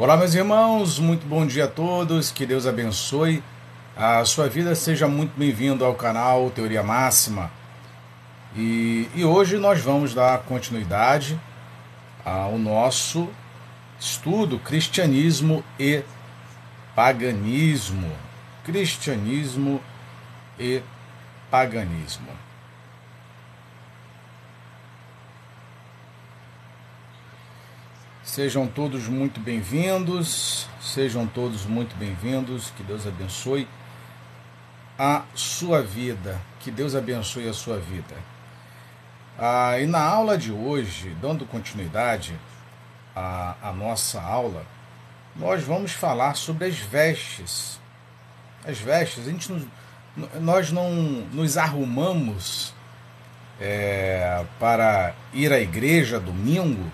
Olá, meus irmãos, muito bom dia a todos, que Deus abençoe a sua vida, seja muito bem-vindo ao canal Teoria Máxima. E, e hoje nós vamos dar continuidade ao nosso estudo Cristianismo e Paganismo. Cristianismo e Paganismo. Sejam todos muito bem-vindos, sejam todos muito bem-vindos, que Deus abençoe a sua vida, que Deus abençoe a sua vida. Ah, e na aula de hoje, dando continuidade à, à nossa aula, nós vamos falar sobre as vestes. As vestes, a gente não, nós não nos arrumamos é, para ir à igreja domingo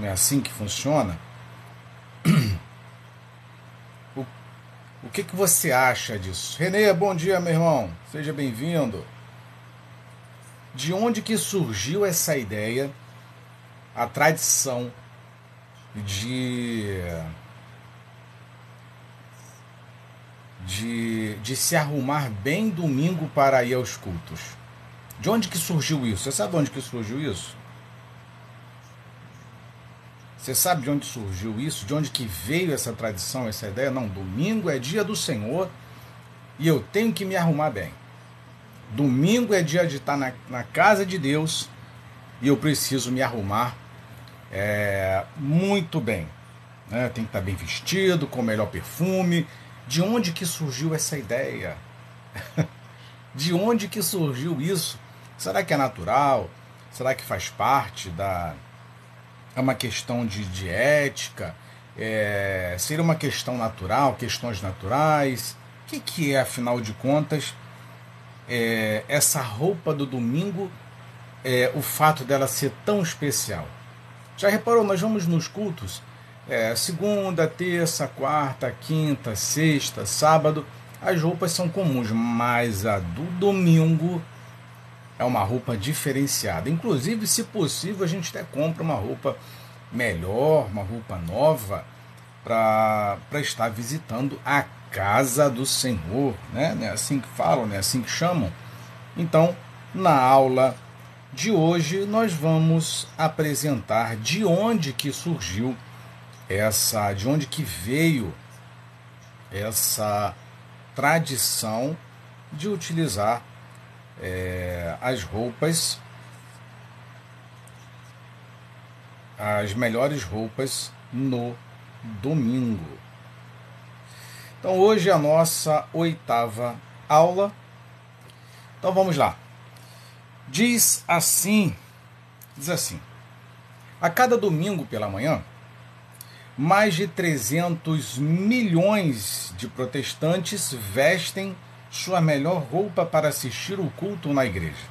não é assim que funciona? O, o que, que você acha disso? Renê, bom dia, meu irmão. Seja bem-vindo. De onde que surgiu essa ideia, a tradição de, de, de se arrumar bem domingo para ir aos cultos? De onde que surgiu isso? Você sabe de onde que surgiu isso? Você sabe de onde surgiu isso? De onde que veio essa tradição, essa ideia? Não, domingo é dia do Senhor e eu tenho que me arrumar bem. Domingo é dia de estar na, na casa de Deus e eu preciso me arrumar é, muito bem. Né? Tem que estar bem vestido, com o melhor perfume. De onde que surgiu essa ideia? de onde que surgiu isso? Será que é natural? Será que faz parte da, é uma questão de, de ética, é, seria uma questão natural, questões naturais. O que, que é, afinal de contas, é, essa roupa do domingo, é, o fato dela ser tão especial? Já reparou, nós vamos nos cultos, é, segunda, terça, quarta, quinta, sexta, sábado, as roupas são comuns, mas a do domingo é uma roupa diferenciada. Inclusive, se possível, a gente até compra uma roupa melhor, uma roupa nova, para estar visitando a casa do Senhor. Né? É assim que falam, não é assim que chamam. Então, na aula de hoje, nós vamos apresentar de onde que surgiu essa, de onde que veio essa tradição de utilizar é, as roupas, as melhores roupas no domingo. Então hoje é a nossa oitava aula. Então vamos lá. Diz assim, diz assim: A cada domingo pela manhã, mais de 300 milhões de protestantes vestem sua melhor roupa para assistir o culto na igreja.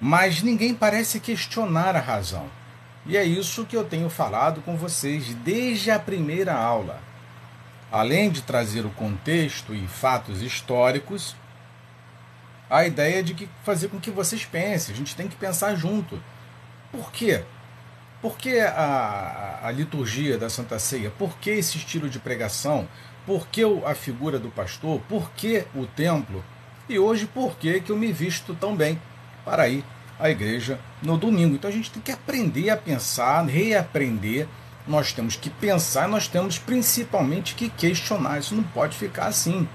Mas ninguém parece questionar a razão. E é isso que eu tenho falado com vocês desde a primeira aula. Além de trazer o contexto e fatos históricos, a ideia de que fazer com que vocês pensem, a gente tem que pensar junto. Por quê? Por que a, a liturgia da Santa Ceia? Por que esse estilo de pregação? Por que a figura do pastor? Por que o templo? E hoje, por que, que eu me visto tão bem para ir à igreja no domingo? Então a gente tem que aprender a pensar, reaprender. Nós temos que pensar, nós temos principalmente que questionar. Isso não pode ficar assim.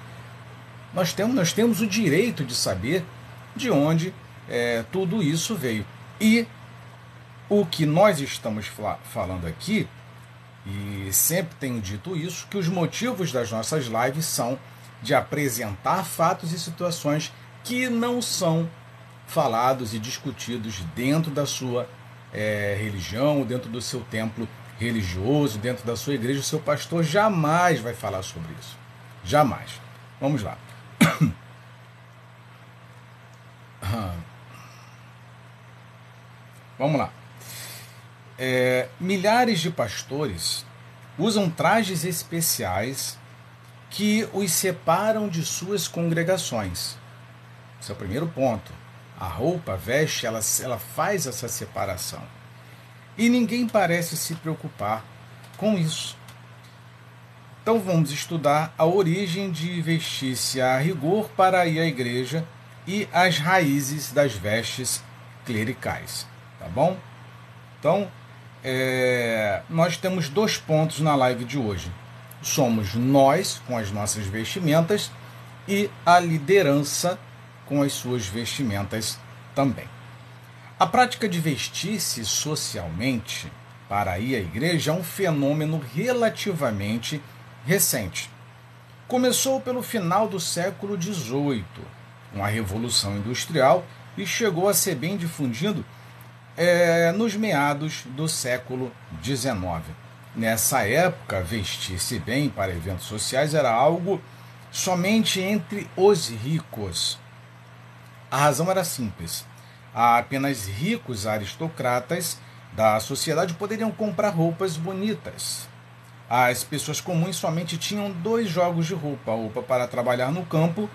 Nós temos, nós temos o direito de saber de onde é, tudo isso veio. E o que nós estamos falando aqui e sempre tenho dito isso, que os motivos das nossas lives são de apresentar fatos e situações que não são falados e discutidos dentro da sua é, religião, dentro do seu templo religioso, dentro da sua igreja. O seu pastor jamais vai falar sobre isso. Jamais. Vamos lá. Vamos lá é, milhares de pastores usam trajes especiais que os separam de suas congregações. Esse é o primeiro ponto. A roupa, a veste, ela, ela faz essa separação. E ninguém parece se preocupar com isso. Então vamos estudar a origem de vestir-se a rigor para ir à igreja e as raízes das vestes clericais, tá bom? Então, é, nós temos dois pontos na live de hoje. Somos nós com as nossas vestimentas e a liderança com as suas vestimentas também. A prática de vestir-se socialmente para ir à igreja é um fenômeno relativamente recente. Começou pelo final do século XVIII, com a Revolução Industrial, e chegou a ser bem difundido é, nos meados do século XIX. Nessa época, vestir-se bem para eventos sociais era algo somente entre os ricos. A razão era simples. Apenas ricos aristocratas da sociedade poderiam comprar roupas bonitas. As pessoas comuns somente tinham dois jogos de roupa: roupa para trabalhar no campo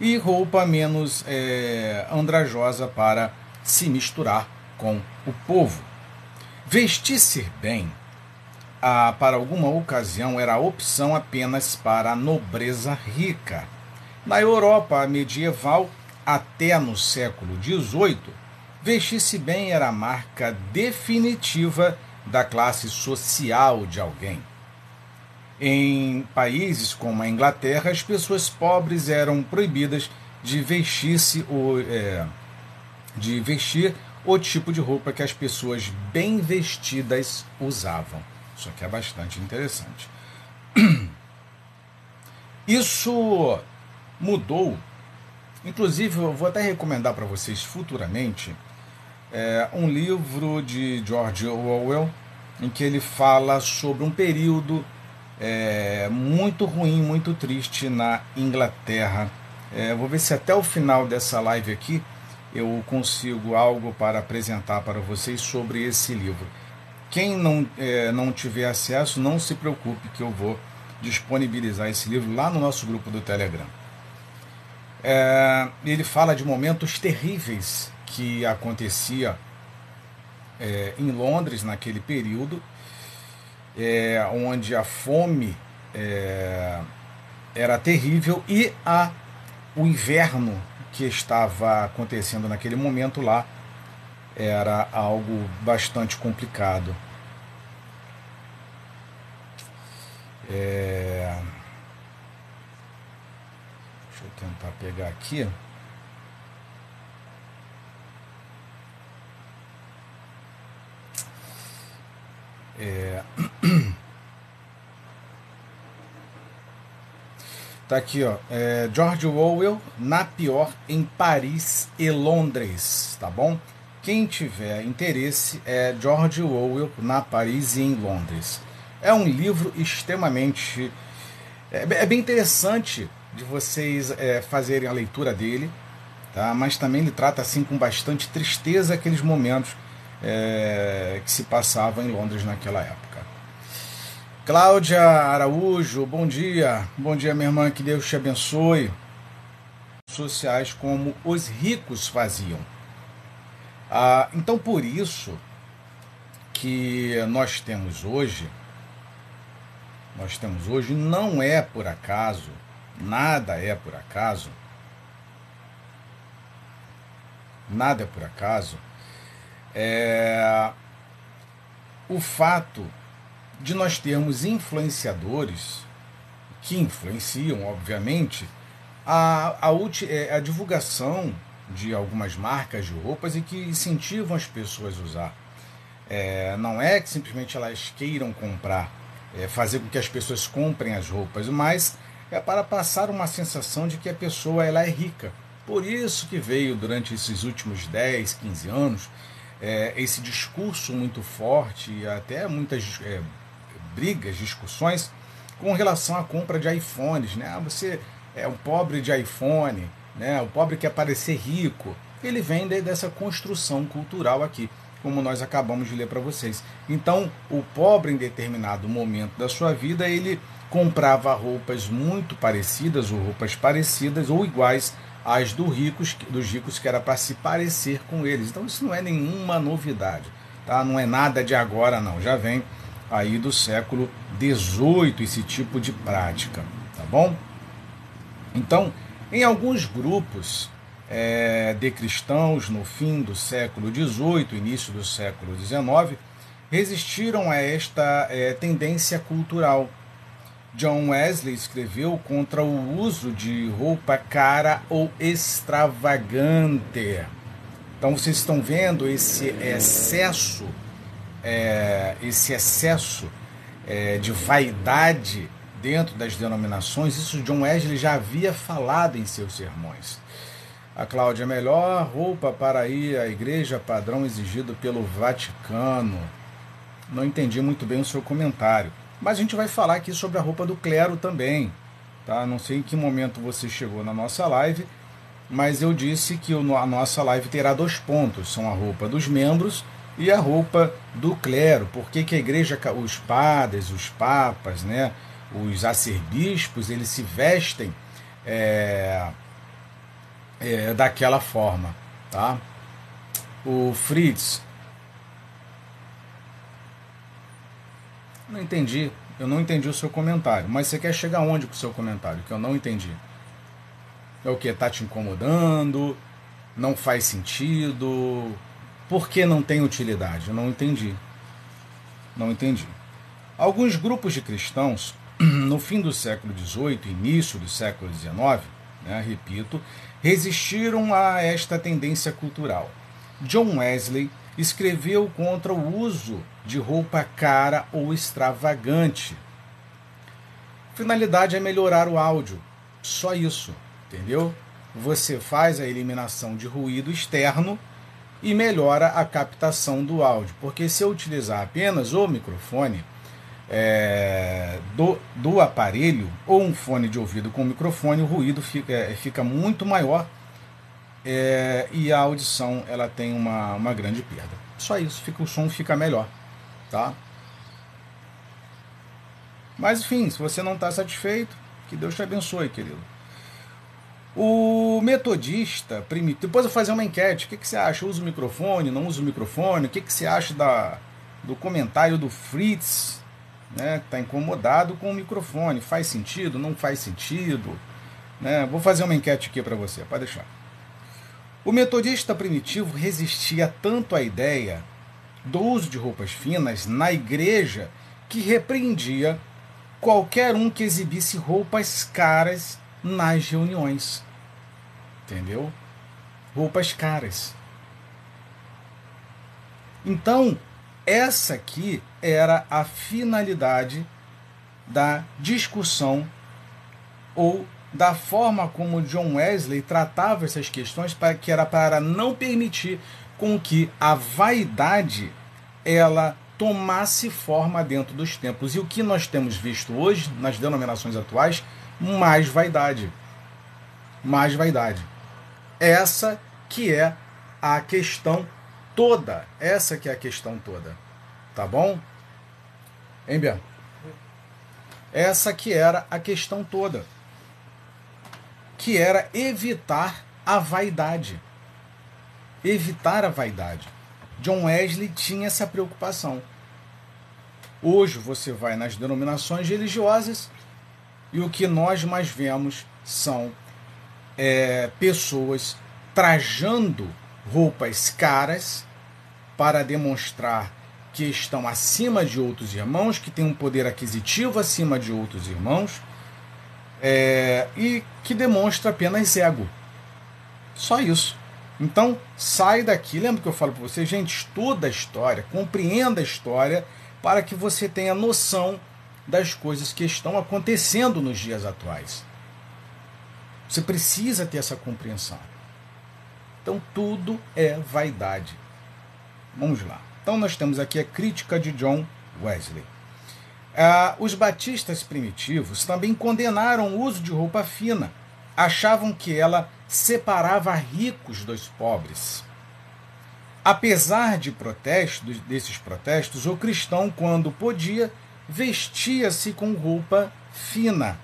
e roupa menos é, andrajosa para se misturar com o povo. Vestir-se bem ah, para alguma ocasião era opção apenas para a nobreza rica. Na Europa medieval, até no século XVIII, vestir-se bem era a marca definitiva da classe social de alguém. Em países como a Inglaterra, as pessoas pobres eram proibidas de vestir-se ou é, de vestir o tipo de roupa que as pessoas bem vestidas usavam. Isso aqui é bastante interessante. Isso mudou. Inclusive, eu vou até recomendar para vocês futuramente é, um livro de George Orwell, em que ele fala sobre um período é, muito ruim, muito triste na Inglaterra. É, vou ver se até o final dessa live aqui eu consigo algo para apresentar para vocês sobre esse livro. Quem não, é, não tiver acesso, não se preocupe que eu vou disponibilizar esse livro lá no nosso grupo do Telegram. É, ele fala de momentos terríveis que acontecia é, em Londres naquele período, é, onde a fome é, era terrível e a, o inverno que estava acontecendo naquele momento lá era algo bastante complicado. É... Deixa eu tentar pegar aqui. É... Tá aqui, ó. É George Orwell, Na Pior, em Paris e Londres, tá bom? Quem tiver interesse é George Orwell, Na Paris e em Londres. É um livro extremamente. É, é bem interessante de vocês é, fazerem a leitura dele, tá? mas também ele trata assim com bastante tristeza aqueles momentos é, que se passavam em Londres naquela época. Cláudia Araújo, bom dia. Bom dia, minha irmã, que Deus te abençoe. Sociais como os ricos faziam. Ah, então, por isso que nós temos hoje, nós temos hoje, não é por acaso, nada é por acaso, nada é por acaso, é, o fato de nós termos influenciadores que influenciam, obviamente, a, a, é, a divulgação de algumas marcas de roupas e que incentivam as pessoas a usar. É, não é que simplesmente elas queiram comprar, é, fazer com que as pessoas comprem as roupas, mas é para passar uma sensação de que a pessoa ela é rica. Por isso que veio durante esses últimos 10, 15 anos é, esse discurso muito forte e até muitas é, brigas, discussões com relação à compra de iPhones, né? Ah, você é um pobre de iPhone, né? O pobre quer parecer rico. Ele vem dessa construção cultural aqui, como nós acabamos de ler para vocês. Então, o pobre em determinado momento da sua vida, ele comprava roupas muito parecidas ou roupas parecidas ou iguais às do ricos, dos ricos que era para se parecer com eles. Então, isso não é nenhuma novidade, tá? Não é nada de agora não, já vem aí do século XVIII esse tipo de prática, tá bom? Então, em alguns grupos é, de cristãos no fim do século XVIII, início do século XIX, resistiram a esta é, tendência cultural. John Wesley escreveu contra o uso de roupa cara ou extravagante. Então vocês estão vendo esse excesso, é, esse excesso é, de vaidade dentro das denominações. Isso John Wesley já havia falado em seus sermões. A Cláudia, melhor roupa para ir à igreja padrão exigido pelo Vaticano. Não entendi muito bem o seu comentário. Mas a gente vai falar aqui sobre a roupa do clero também. Tá? Não sei em que momento você chegou na nossa live, mas eu disse que a nossa live terá dois pontos: são a roupa dos membros e a roupa do clero. Porque que a igreja, os padres, os papas, né, os arcebispos, eles se vestem. É, é, daquela forma, tá? O Fritz, não entendi, eu não entendi o seu comentário, mas você quer chegar onde com o seu comentário? Que eu não entendi. É o que? Tá te incomodando? Não faz sentido? Por que não tem utilidade? Eu não entendi. Não entendi. Alguns grupos de cristãos, no fim do século XVIII, início do século XIX, né, repito, resistiram a esta tendência cultural. John Wesley escreveu contra o uso de roupa cara ou extravagante. Finalidade é melhorar o áudio, só isso, entendeu? Você faz a eliminação de ruído externo e melhora a captação do áudio, porque se eu utilizar apenas o microfone, é, do, do aparelho ou um fone de ouvido com microfone, o ruído fica, é, fica muito maior é, e a audição ela tem uma, uma grande perda. Só isso, fica, o som fica melhor. Tá? Mas enfim, se você não está satisfeito, que Deus te abençoe, querido. O metodista primitivo. Depois eu vou fazer uma enquete. O que, que você acha? Usa o microfone? Não usa o microfone? O que, que você acha da, do comentário do Fritz né, está incomodado com o microfone. Faz sentido? Não faz sentido? Né? Vou fazer uma enquete aqui para você, pode deixar. O metodista primitivo resistia tanto à ideia do uso de roupas finas na igreja que repreendia qualquer um que exibisse roupas caras nas reuniões. Entendeu? Roupas caras. Então, essa aqui era a finalidade da discussão ou da forma como John Wesley tratava essas questões para que era para não permitir com que a vaidade ela tomasse forma dentro dos templos. E o que nós temos visto hoje nas denominações atuais, mais vaidade. Mais vaidade. Essa que é a questão toda. Essa que é a questão toda. Tá bom? Hein, Bia? Essa que era a questão toda. Que era evitar a vaidade. Evitar a vaidade. John Wesley tinha essa preocupação. Hoje você vai nas denominações religiosas e o que nós mais vemos são é, pessoas trajando roupas caras para demonstrar que estão acima de outros irmãos, que têm um poder aquisitivo acima de outros irmãos, é, e que demonstra apenas ego. Só isso. Então, sai daqui. Lembra que eu falo para você, gente, estuda a história, compreenda a história, para que você tenha noção das coisas que estão acontecendo nos dias atuais. Você precisa ter essa compreensão. Então, tudo é vaidade. Vamos lá. Então, nós temos aqui a crítica de John Wesley. Ah, os batistas primitivos também condenaram o uso de roupa fina. Achavam que ela separava ricos dos pobres. Apesar de protestos, desses protestos, o cristão, quando podia, vestia-se com roupa fina.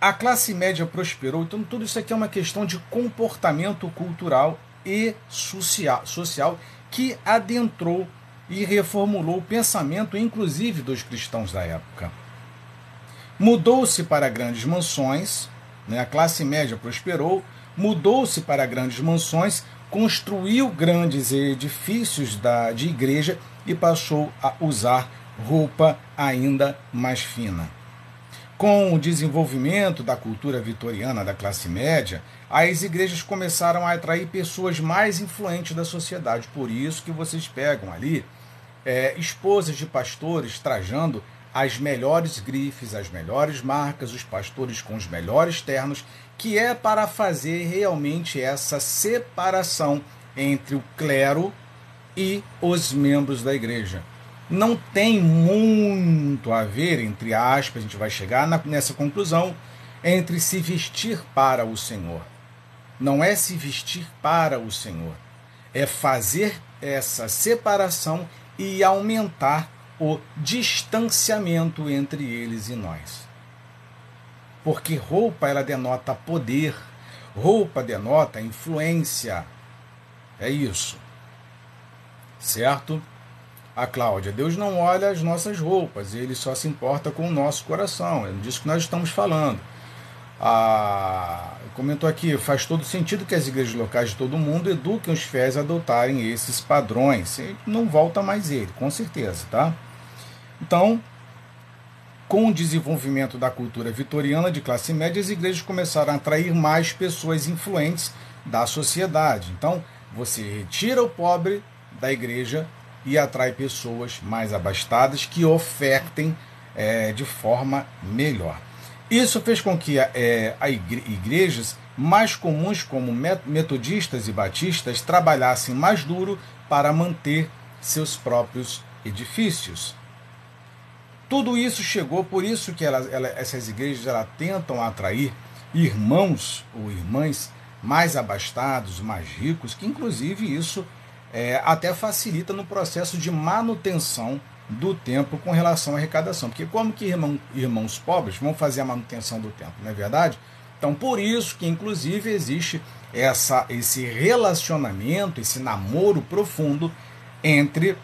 A classe média prosperou, então tudo isso aqui é uma questão de comportamento cultural e social, social que adentrou e reformulou o pensamento, inclusive dos cristãos da época. Mudou-se para grandes mansões, né? a classe média prosperou, mudou-se para grandes mansões, construiu grandes edifícios da, de igreja e passou a usar roupa ainda mais fina. Com o desenvolvimento da cultura vitoriana da classe média, as igrejas começaram a atrair pessoas mais influentes da sociedade. Por isso que vocês pegam ali é, esposas de pastores trajando as melhores grifes, as melhores marcas, os pastores com os melhores ternos, que é para fazer realmente essa separação entre o clero e os membros da igreja. Não tem muito a ver, entre aspas, a gente vai chegar nessa conclusão, entre se vestir para o Senhor. Não é se vestir para o Senhor, é fazer essa separação e aumentar o distanciamento entre eles e nós. Porque roupa ela denota poder, roupa denota influência. É isso. Certo? A Cláudia, Deus não olha as nossas roupas, ele só se importa com o nosso coração. É disso que nós estamos falando. Ah, comentou aqui, faz todo sentido que as igrejas locais de todo mundo eduquem os fiéis a adotarem esses padrões. não volta mais ele, com certeza, tá? Então, com o desenvolvimento da cultura vitoriana de classe média, as igrejas começaram a atrair mais pessoas influentes da sociedade. Então, você retira o pobre da igreja e atrai pessoas mais abastadas que ofertem é, de forma melhor. Isso fez com que é, a igrejas mais comuns, como metodistas e batistas, trabalhassem mais duro para manter seus próprios edifícios. Tudo isso chegou, por isso que ela, ela, essas igrejas ela tentam atrair irmãos ou irmãs mais abastados, mais ricos, que inclusive isso é, até facilita no processo de manutenção do templo com relação à arrecadação. Porque como que irmão, irmãos pobres vão fazer a manutenção do templo, não é verdade? Então, por isso que inclusive existe essa, esse relacionamento, esse namoro profundo entre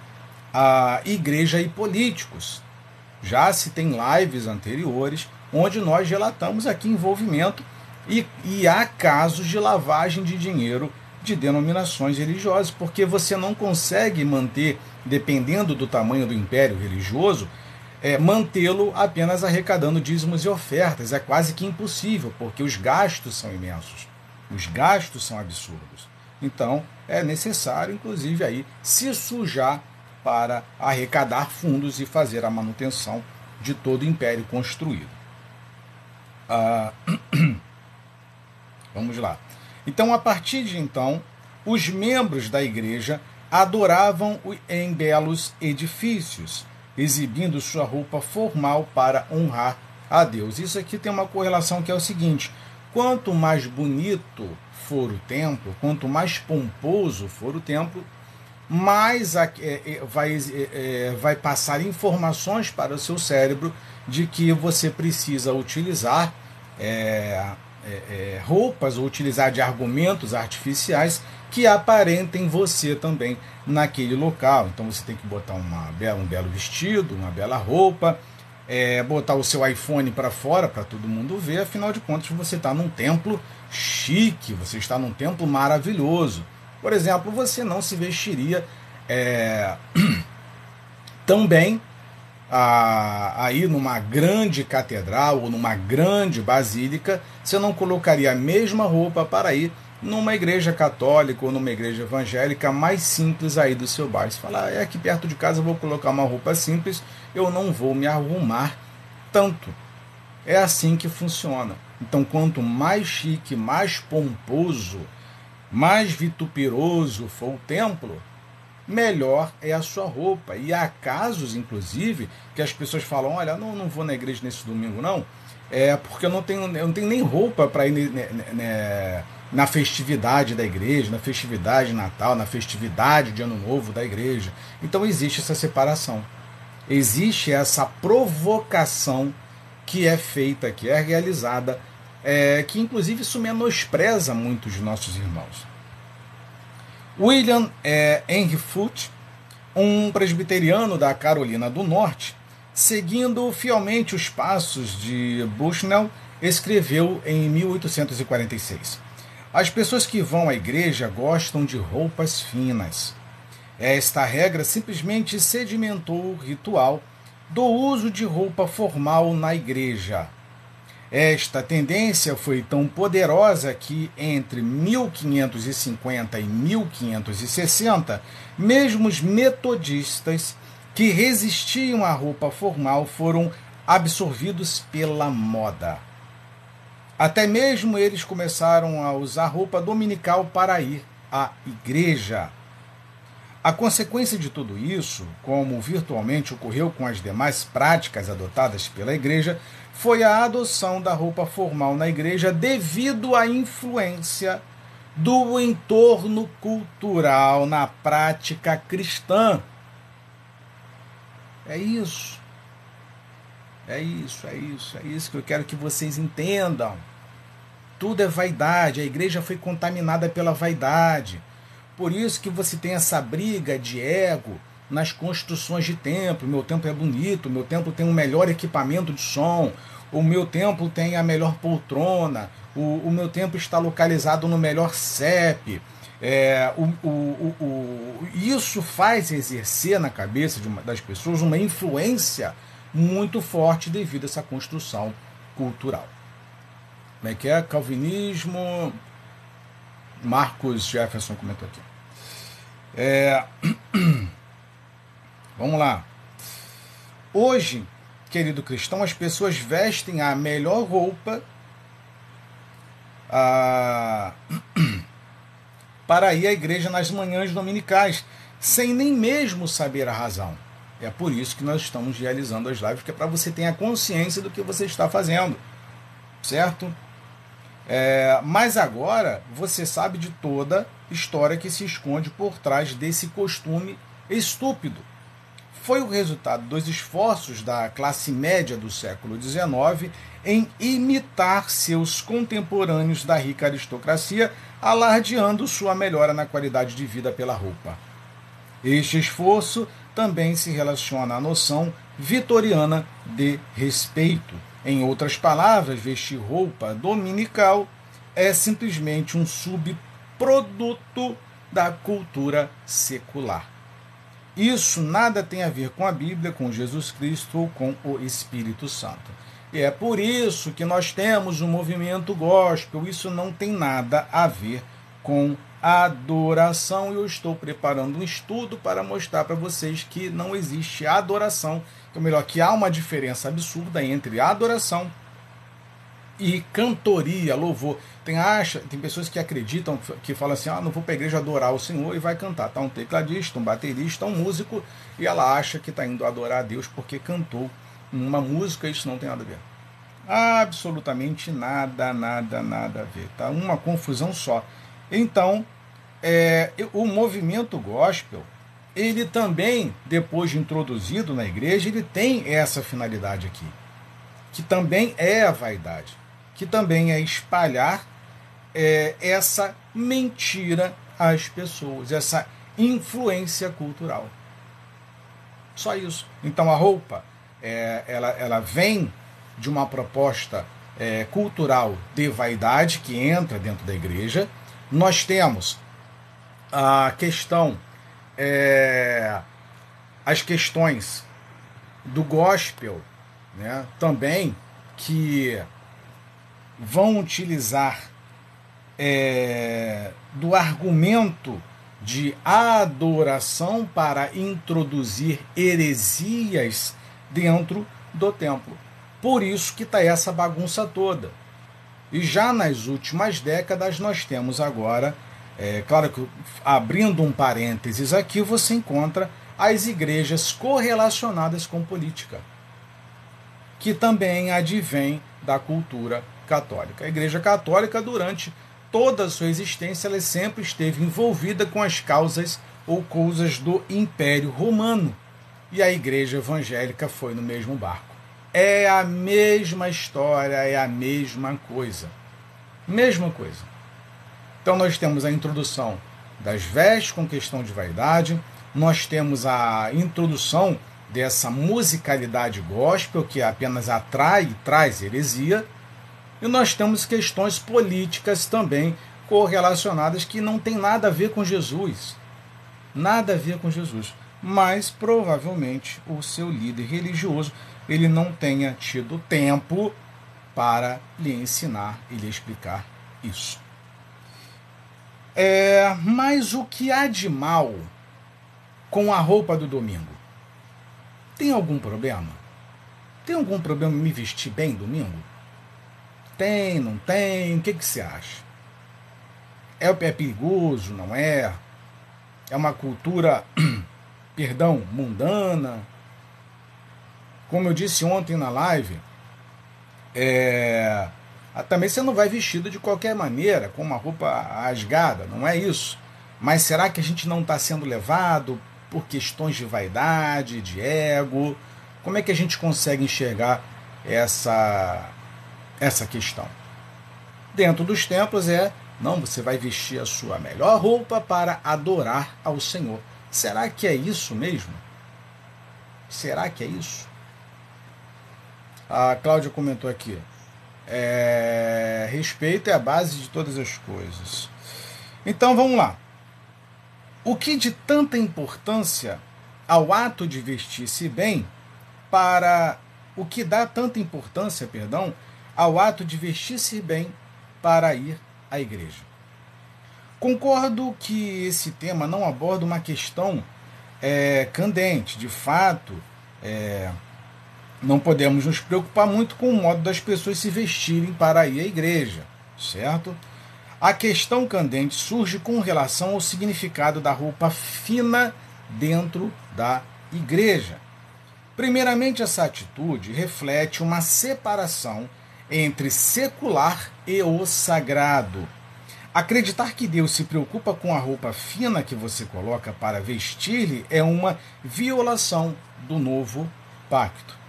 a igreja e políticos. Já se tem lives anteriores onde nós relatamos aqui envolvimento e, e há casos de lavagem de dinheiro de denominações religiosas, porque você não consegue manter, dependendo do tamanho do império religioso, é, mantê-lo apenas arrecadando dízimos e ofertas. É quase que impossível, porque os gastos são imensos. Os gastos são absurdos. Então, é necessário, inclusive, aí se sujar para arrecadar fundos e fazer a manutenção de todo o império construído. Ah, vamos lá. Então, a partir de então, os membros da igreja adoravam em belos edifícios, exibindo sua roupa formal para honrar a Deus. Isso aqui tem uma correlação que é o seguinte: quanto mais bonito for o templo, quanto mais pomposo for o templo, mais é, é, vai, é, vai passar informações para o seu cérebro de que você precisa utilizar é, é, roupas ou utilizar de argumentos artificiais que aparentem você também naquele local. Então você tem que botar uma bela, um belo vestido, uma bela roupa, é, botar o seu iPhone para fora para todo mundo ver. Afinal de contas, você está num templo chique, você está num templo maravilhoso. Por exemplo, você não se vestiria é, tão bem aí numa grande catedral ou numa grande basílica, você não colocaria a mesma roupa para ir numa igreja católica ou numa igreja evangélica mais simples aí do seu bairro. Você fala, ah, é aqui perto de casa eu vou colocar uma roupa simples, eu não vou me arrumar tanto. É assim que funciona. Então, quanto mais chique, mais pomposo, mais vituperoso for o templo, melhor é a sua roupa. E há casos, inclusive, que as pessoas falam: olha, não, não vou na igreja nesse domingo, não, é porque eu não tenho, eu não tenho nem roupa para ir né, na festividade da igreja, na festividade de Natal, na festividade de Ano Novo da igreja. Então existe essa separação. Existe essa provocação que é feita, que é realizada é, que inclusive isso menospreza muitos de nossos irmãos. William é, Henry Foote um presbiteriano da Carolina do Norte, seguindo fielmente os passos de Bushnell, escreveu em 1846. As pessoas que vão à igreja gostam de roupas finas. Esta regra simplesmente sedimentou o ritual do uso de roupa formal na igreja. Esta tendência foi tão poderosa que, entre 1550 e 1560, mesmo os metodistas que resistiam à roupa formal foram absorvidos pela moda. Até mesmo eles começaram a usar roupa dominical para ir à igreja. A consequência de tudo isso, como virtualmente ocorreu com as demais práticas adotadas pela igreja, foi a adoção da roupa formal na igreja devido à influência do entorno cultural na prática cristã. É isso. É isso, é isso, é isso que eu quero que vocês entendam. Tudo é vaidade, a igreja foi contaminada pela vaidade. Por isso que você tem essa briga de ego nas construções de templo. Meu templo é bonito, meu templo tem um melhor equipamento de som, o meu templo tem a melhor poltrona, o, o meu templo está localizado no melhor CEP. É, o, o, o, isso faz exercer na cabeça uma, das pessoas uma influência muito forte devido a essa construção cultural. Como é que é? Calvinismo, Marcos Jefferson comentou aqui. É... Vamos lá. Hoje, querido cristão, as pessoas vestem a melhor roupa a... para ir à igreja nas manhãs dominicais, sem nem mesmo saber a razão. É por isso que nós estamos realizando as lives, que é para você ter a consciência do que você está fazendo. Certo? É, mas agora você sabe de toda história que se esconde por trás desse costume estúpido. Foi o resultado dos esforços da classe média do século XIX em imitar seus contemporâneos da rica aristocracia, alardeando sua melhora na qualidade de vida pela roupa. Este esforço também se relaciona à noção vitoriana de respeito em outras palavras, vestir roupa dominical é simplesmente um subproduto da cultura secular. Isso nada tem a ver com a Bíblia, com Jesus Cristo ou com o Espírito Santo. E é por isso que nós temos o um movimento gospel. Isso não tem nada a ver com adoração. Eu estou preparando um estudo para mostrar para vocês que não existe adoração ou melhor, que há uma diferença absurda entre adoração e cantoria, louvor. Tem acha, tem pessoas que acreditam, que falam assim: "Ah, não vou para a igreja adorar o Senhor" e vai cantar. Tá um tecladista, um baterista, um músico e ela acha que está indo adorar a Deus porque cantou uma música, isso não tem nada a ver. Absolutamente nada, nada, nada a ver, tá? Uma confusão só. Então, é, o movimento gospel ele também, depois de introduzido na igreja, ele tem essa finalidade aqui, que também é a vaidade, que também é espalhar é, essa mentira às pessoas, essa influência cultural. Só isso. Então a roupa, é, ela, ela vem de uma proposta é, cultural de vaidade que entra dentro da igreja. Nós temos a questão é, as questões do gospel né, também que vão utilizar é, do argumento de adoração para introduzir heresias dentro do templo. Por isso que está essa bagunça toda. E já nas últimas décadas nós temos agora é, claro que abrindo um parênteses aqui, você encontra as igrejas correlacionadas com política, que também advém da cultura católica. A Igreja Católica, durante toda a sua existência, ela sempre esteve envolvida com as causas ou coisas do Império Romano. E a Igreja Evangélica foi no mesmo barco. É a mesma história, é a mesma coisa. Mesma coisa. Então nós temos a introdução das vestes com questão de vaidade, nós temos a introdução dessa musicalidade gospel que apenas atrai e traz heresia, e nós temos questões políticas também correlacionadas que não tem nada a ver com Jesus. Nada a ver com Jesus. Mas provavelmente o seu líder religioso ele não tenha tido tempo para lhe ensinar e lhe explicar isso. É, mas o que há de mal com a roupa do domingo? Tem algum problema? Tem algum problema me vestir bem domingo? Tem, não tem? O que, que você acha? É, é perigoso, não é? É uma cultura, perdão, mundana? Como eu disse ontem na live, é, também você não vai vestido de qualquer maneira, com uma roupa rasgada, não é isso. Mas será que a gente não está sendo levado por questões de vaidade, de ego? Como é que a gente consegue enxergar essa, essa questão? Dentro dos templos é, não, você vai vestir a sua melhor roupa para adorar ao Senhor. Será que é isso mesmo? Será que é isso? A Cláudia comentou aqui. É, respeito é a base de todas as coisas. Então vamos lá. O que de tanta importância ao ato de vestir-se bem para o que dá tanta importância, perdão, ao ato de vestir-se bem para ir à igreja. Concordo que esse tema não aborda uma questão é, candente, de fato, é, não podemos nos preocupar muito com o modo das pessoas se vestirem para ir à igreja, certo? A questão candente surge com relação ao significado da roupa fina dentro da igreja. Primeiramente, essa atitude reflete uma separação entre secular e o sagrado. Acreditar que Deus se preocupa com a roupa fina que você coloca para vestir-lhe é uma violação do novo pacto.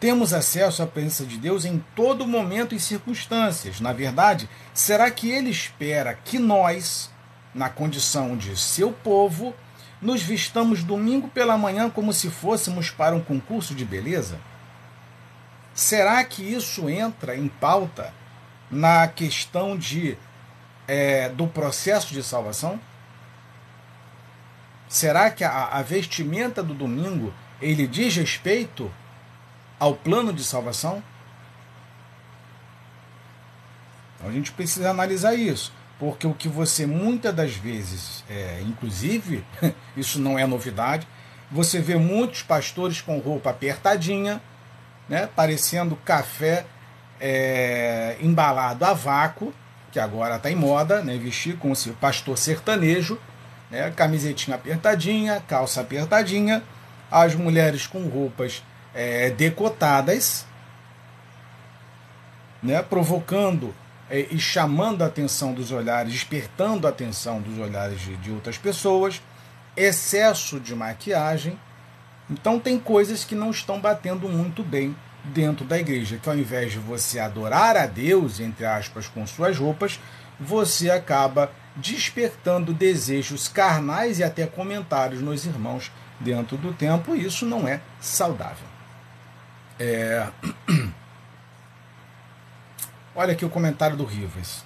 Temos acesso à presença de Deus em todo momento e circunstâncias. Na verdade, será que Ele espera que nós, na condição de seu povo, nos vistamos domingo pela manhã como se fôssemos para um concurso de beleza? Será que isso entra em pauta na questão de, é, do processo de salvação? Será que a, a vestimenta do domingo ele diz respeito ao plano de salvação? Então a gente precisa analisar isso, porque o que você muitas das vezes, é, inclusive, isso não é novidade, você vê muitos pastores com roupa apertadinha, né, parecendo café é, embalado a vácuo, que agora está em moda, né, vestir como se pastor sertanejo, né, camisetinha apertadinha, calça apertadinha, as mulheres com roupas é, decotadas, né, provocando é, e chamando a atenção dos olhares, despertando a atenção dos olhares de, de outras pessoas, excesso de maquiagem. Então tem coisas que não estão batendo muito bem dentro da igreja, que ao invés de você adorar a Deus, entre aspas, com suas roupas, você acaba despertando desejos carnais e até comentários nos irmãos dentro do templo, e isso não é saudável. É... Olha aqui o comentário do Rivas.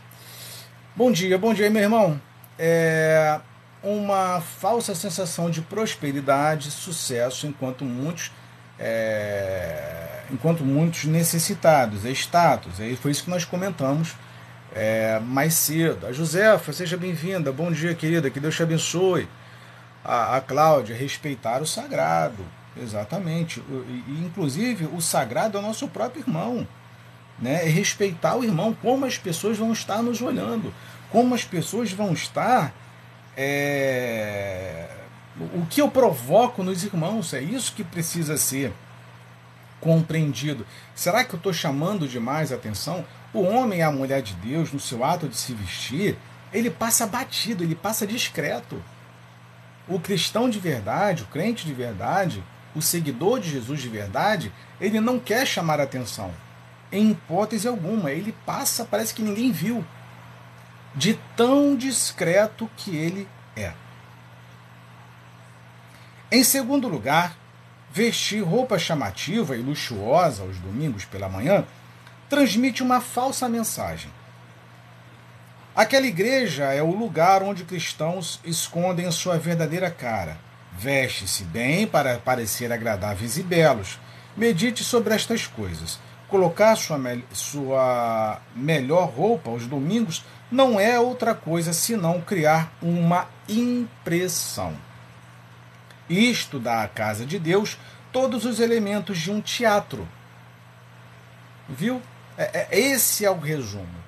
Bom dia, bom dia, meu irmão. É uma falsa sensação de prosperidade, sucesso, enquanto muitos, é, enquanto muitos necessitados, é status. É, foi isso que nós comentamos é, mais cedo. A Josefa, seja bem-vinda. Bom dia, querida. Que Deus te abençoe. A, a Cláudia, respeitar o sagrado. Exatamente. E, inclusive, o sagrado é o nosso próprio irmão. Né? É respeitar o irmão, como as pessoas vão estar nos olhando, como as pessoas vão estar. É... O que eu provoco nos irmãos, é isso que precisa ser compreendido. Será que eu estou chamando demais a atenção? O homem e a mulher de Deus, no seu ato de se vestir, ele passa batido, ele passa discreto. O cristão de verdade, o crente de verdade, o seguidor de Jesus de verdade, ele não quer chamar atenção. Em hipótese alguma, ele passa, parece que ninguém viu. De tão discreto que ele é. Em segundo lugar, vestir roupa chamativa e luxuosa aos domingos pela manhã transmite uma falsa mensagem. Aquela igreja é o lugar onde cristãos escondem sua verdadeira cara. Veste-se bem para parecer agradáveis e belos. Medite sobre estas coisas. Colocar sua, me sua melhor roupa aos domingos não é outra coisa senão criar uma impressão. Isto dá à casa de Deus todos os elementos de um teatro. Viu? É, é, esse é o resumo.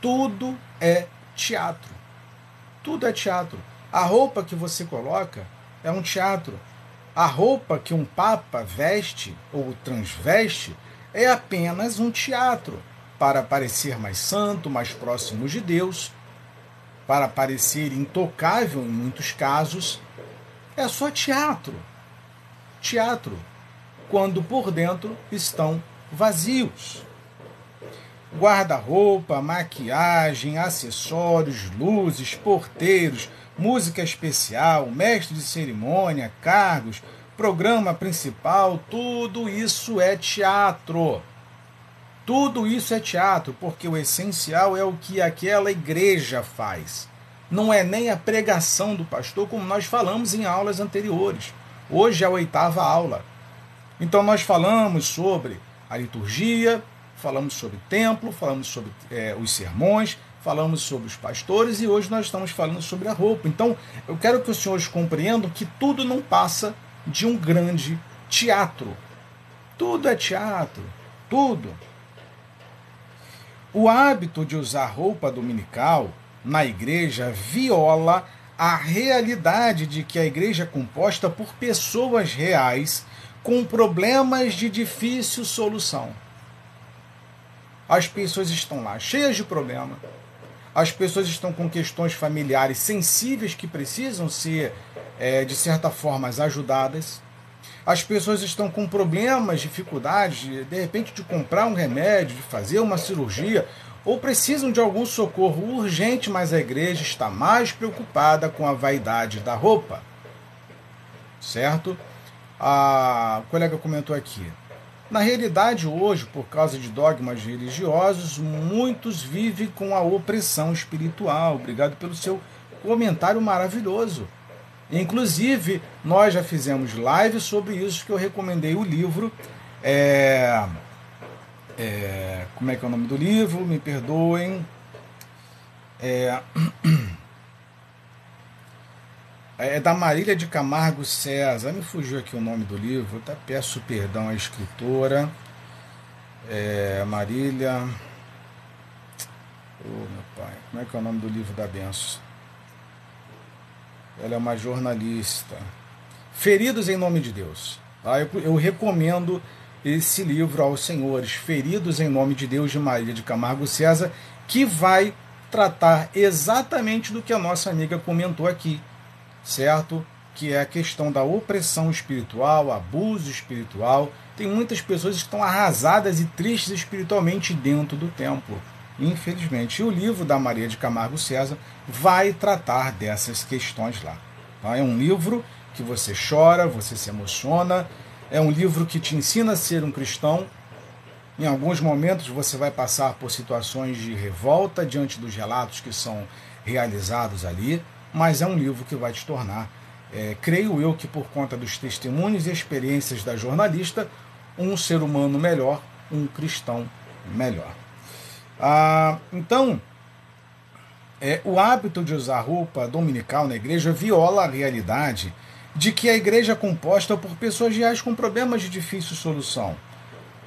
Tudo é teatro. Tudo é teatro. A roupa que você coloca é um teatro. A roupa que um papa veste ou transveste é apenas um teatro para parecer mais santo, mais próximo de Deus, para parecer intocável em muitos casos. É só teatro. Teatro, quando por dentro estão vazios guarda-roupa, maquiagem, acessórios, luzes, porteiros, música especial, mestre de cerimônia, cargos, programa principal, tudo isso é teatro. Tudo isso é teatro, porque o essencial é o que aquela igreja faz. Não é nem a pregação do pastor, como nós falamos em aulas anteriores. Hoje é a oitava aula. Então nós falamos sobre a liturgia, falamos sobre templo, falamos sobre é, os sermões, falamos sobre os pastores e hoje nós estamos falando sobre a roupa. Então, eu quero que os senhores compreendam que tudo não passa de um grande teatro. Tudo é teatro, tudo. O hábito de usar roupa dominical na igreja viola a realidade de que a igreja é composta por pessoas reais com problemas de difícil solução. As pessoas estão lá cheias de problema. As pessoas estão com questões familiares sensíveis que precisam ser, é, de certa forma, ajudadas. As pessoas estão com problemas, dificuldades, de, repente, de comprar um remédio, de fazer uma cirurgia, ou precisam de algum socorro urgente, mas a igreja está mais preocupada com a vaidade da roupa. Certo? A colega comentou aqui. Na realidade, hoje, por causa de dogmas religiosos, muitos vivem com a opressão espiritual. Obrigado pelo seu comentário maravilhoso. Inclusive, nós já fizemos live sobre isso, que eu recomendei o livro. É, é, como é que é o nome do livro? Me perdoem. É, É da Marília de Camargo César. Me fugiu aqui o nome do livro. Até peço perdão à escritora. É, Marília. Oh, meu pai. Como é que é o nome do livro da benção? Ela é uma jornalista. Feridos em Nome de Deus. Tá? Eu, eu recomendo esse livro aos senhores. Feridos em Nome de Deus, de Marília de Camargo César, que vai tratar exatamente do que a nossa amiga comentou aqui certo? Que é a questão da opressão espiritual, abuso espiritual. Tem muitas pessoas que estão arrasadas e tristes espiritualmente dentro do templo, infelizmente. E o livro da Maria de Camargo César vai tratar dessas questões lá. Tá? É um livro que você chora, você se emociona, é um livro que te ensina a ser um cristão. Em alguns momentos você vai passar por situações de revolta diante dos relatos que são realizados ali, mas é um livro que vai te tornar, é, creio eu que por conta dos testemunhos e experiências da jornalista, um ser humano melhor, um cristão melhor. Ah, então, é, o hábito de usar roupa dominical na igreja viola a realidade de que a igreja é composta por pessoas reais com problemas de difícil solução.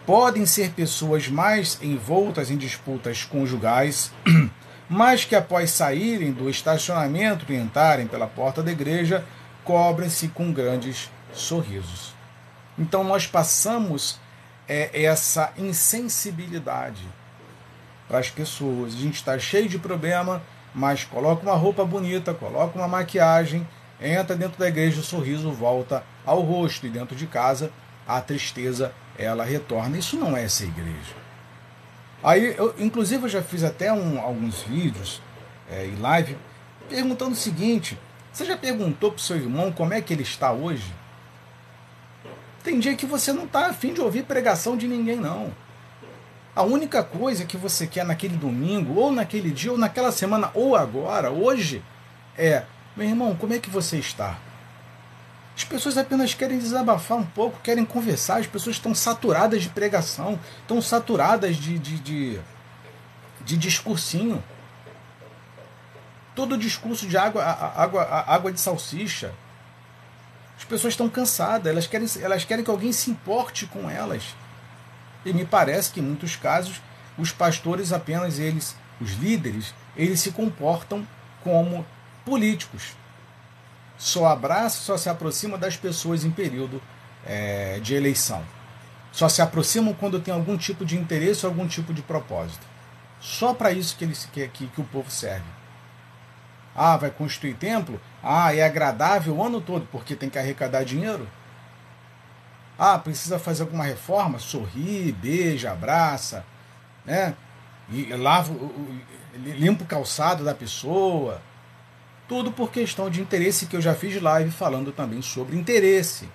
Podem ser pessoas mais envoltas em disputas conjugais, mas que após saírem do estacionamento e entrarem pela porta da igreja, cobrem-se com grandes sorrisos. Então nós passamos é, essa insensibilidade para as pessoas. A gente está cheio de problema, mas coloca uma roupa bonita, coloca uma maquiagem, entra dentro da igreja, o sorriso volta ao rosto e dentro de casa a tristeza ela retorna. Isso não é essa igreja. Aí, eu, inclusive, eu já fiz até um, alguns vídeos é, e live perguntando o seguinte: Você já perguntou para o seu irmão como é que ele está hoje? Tem dia que você não está afim de ouvir pregação de ninguém, não. A única coisa que você quer naquele domingo, ou naquele dia, ou naquela semana, ou agora, hoje, é: meu irmão, como é que você está? As pessoas apenas querem desabafar um pouco, querem conversar, as pessoas estão saturadas de pregação, estão saturadas de, de, de, de discursinho. Todo discurso de água, água, água de salsicha. As pessoas estão cansadas, elas querem, elas querem que alguém se importe com elas. E me parece que em muitos casos os pastores apenas eles, os líderes, eles se comportam como políticos só abraça, só se aproxima das pessoas em período é, de eleição. Só se aproximam quando tem algum tipo de interesse ou algum tipo de propósito. Só para isso que, eles, que, que, que o povo serve. Ah, vai construir templo? Ah, é agradável o ano todo porque tem que arrecadar dinheiro? Ah, precisa fazer alguma reforma? Sorri, beija, abraça, né? E lava, limpa o calçado da pessoa tudo por questão de interesse, que eu já fiz live falando também sobre interesse.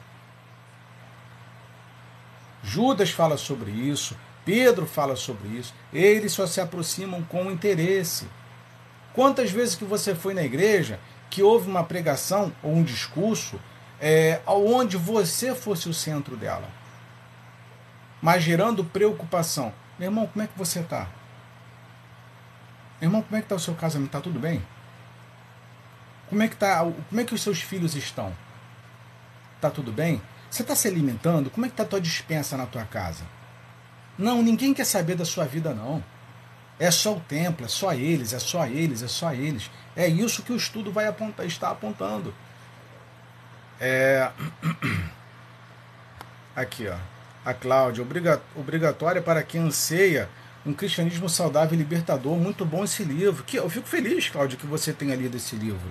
Judas fala sobre isso, Pedro fala sobre isso. Eles só se aproximam com interesse. Quantas vezes que você foi na igreja que houve uma pregação ou um discurso é, onde você fosse o centro dela, mas gerando preocupação? Meu irmão, como é que você está? Irmão, como é que está o seu casamento? Está tudo bem? Como é que tá? Como é que os seus filhos estão? Tá tudo bem? Você está se alimentando? Como é que tá a tua dispensa na tua casa? Não, ninguém quer saber da sua vida não. É só o templo, é só eles, é só eles, é só eles. É isso que o estudo vai apontar, está apontando. É... Aqui, ó. A Cláudia, obrigatória para quem anseia um cristianismo saudável e libertador. Muito bom esse livro. Que eu fico feliz, Cláudia, que você tenha lido esse livro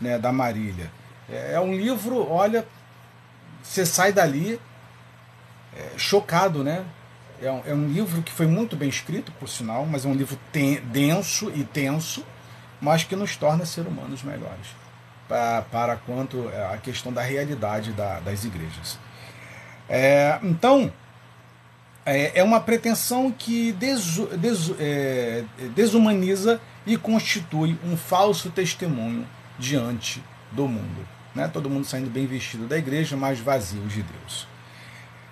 né, da Marília. É, é um livro, olha, você sai dali é, chocado, né? É um, é um, livro que foi muito bem escrito, por sinal, mas é um livro ten, denso e tenso, mas que nos torna ser humanos melhores para, para quanto a questão da realidade da, das igrejas. É, então, é, é, uma pretensão que desu, é, desumaniza e constitui um falso testemunho diante do mundo. Né? Todo mundo saindo bem vestido da igreja, mas vazios de Deus.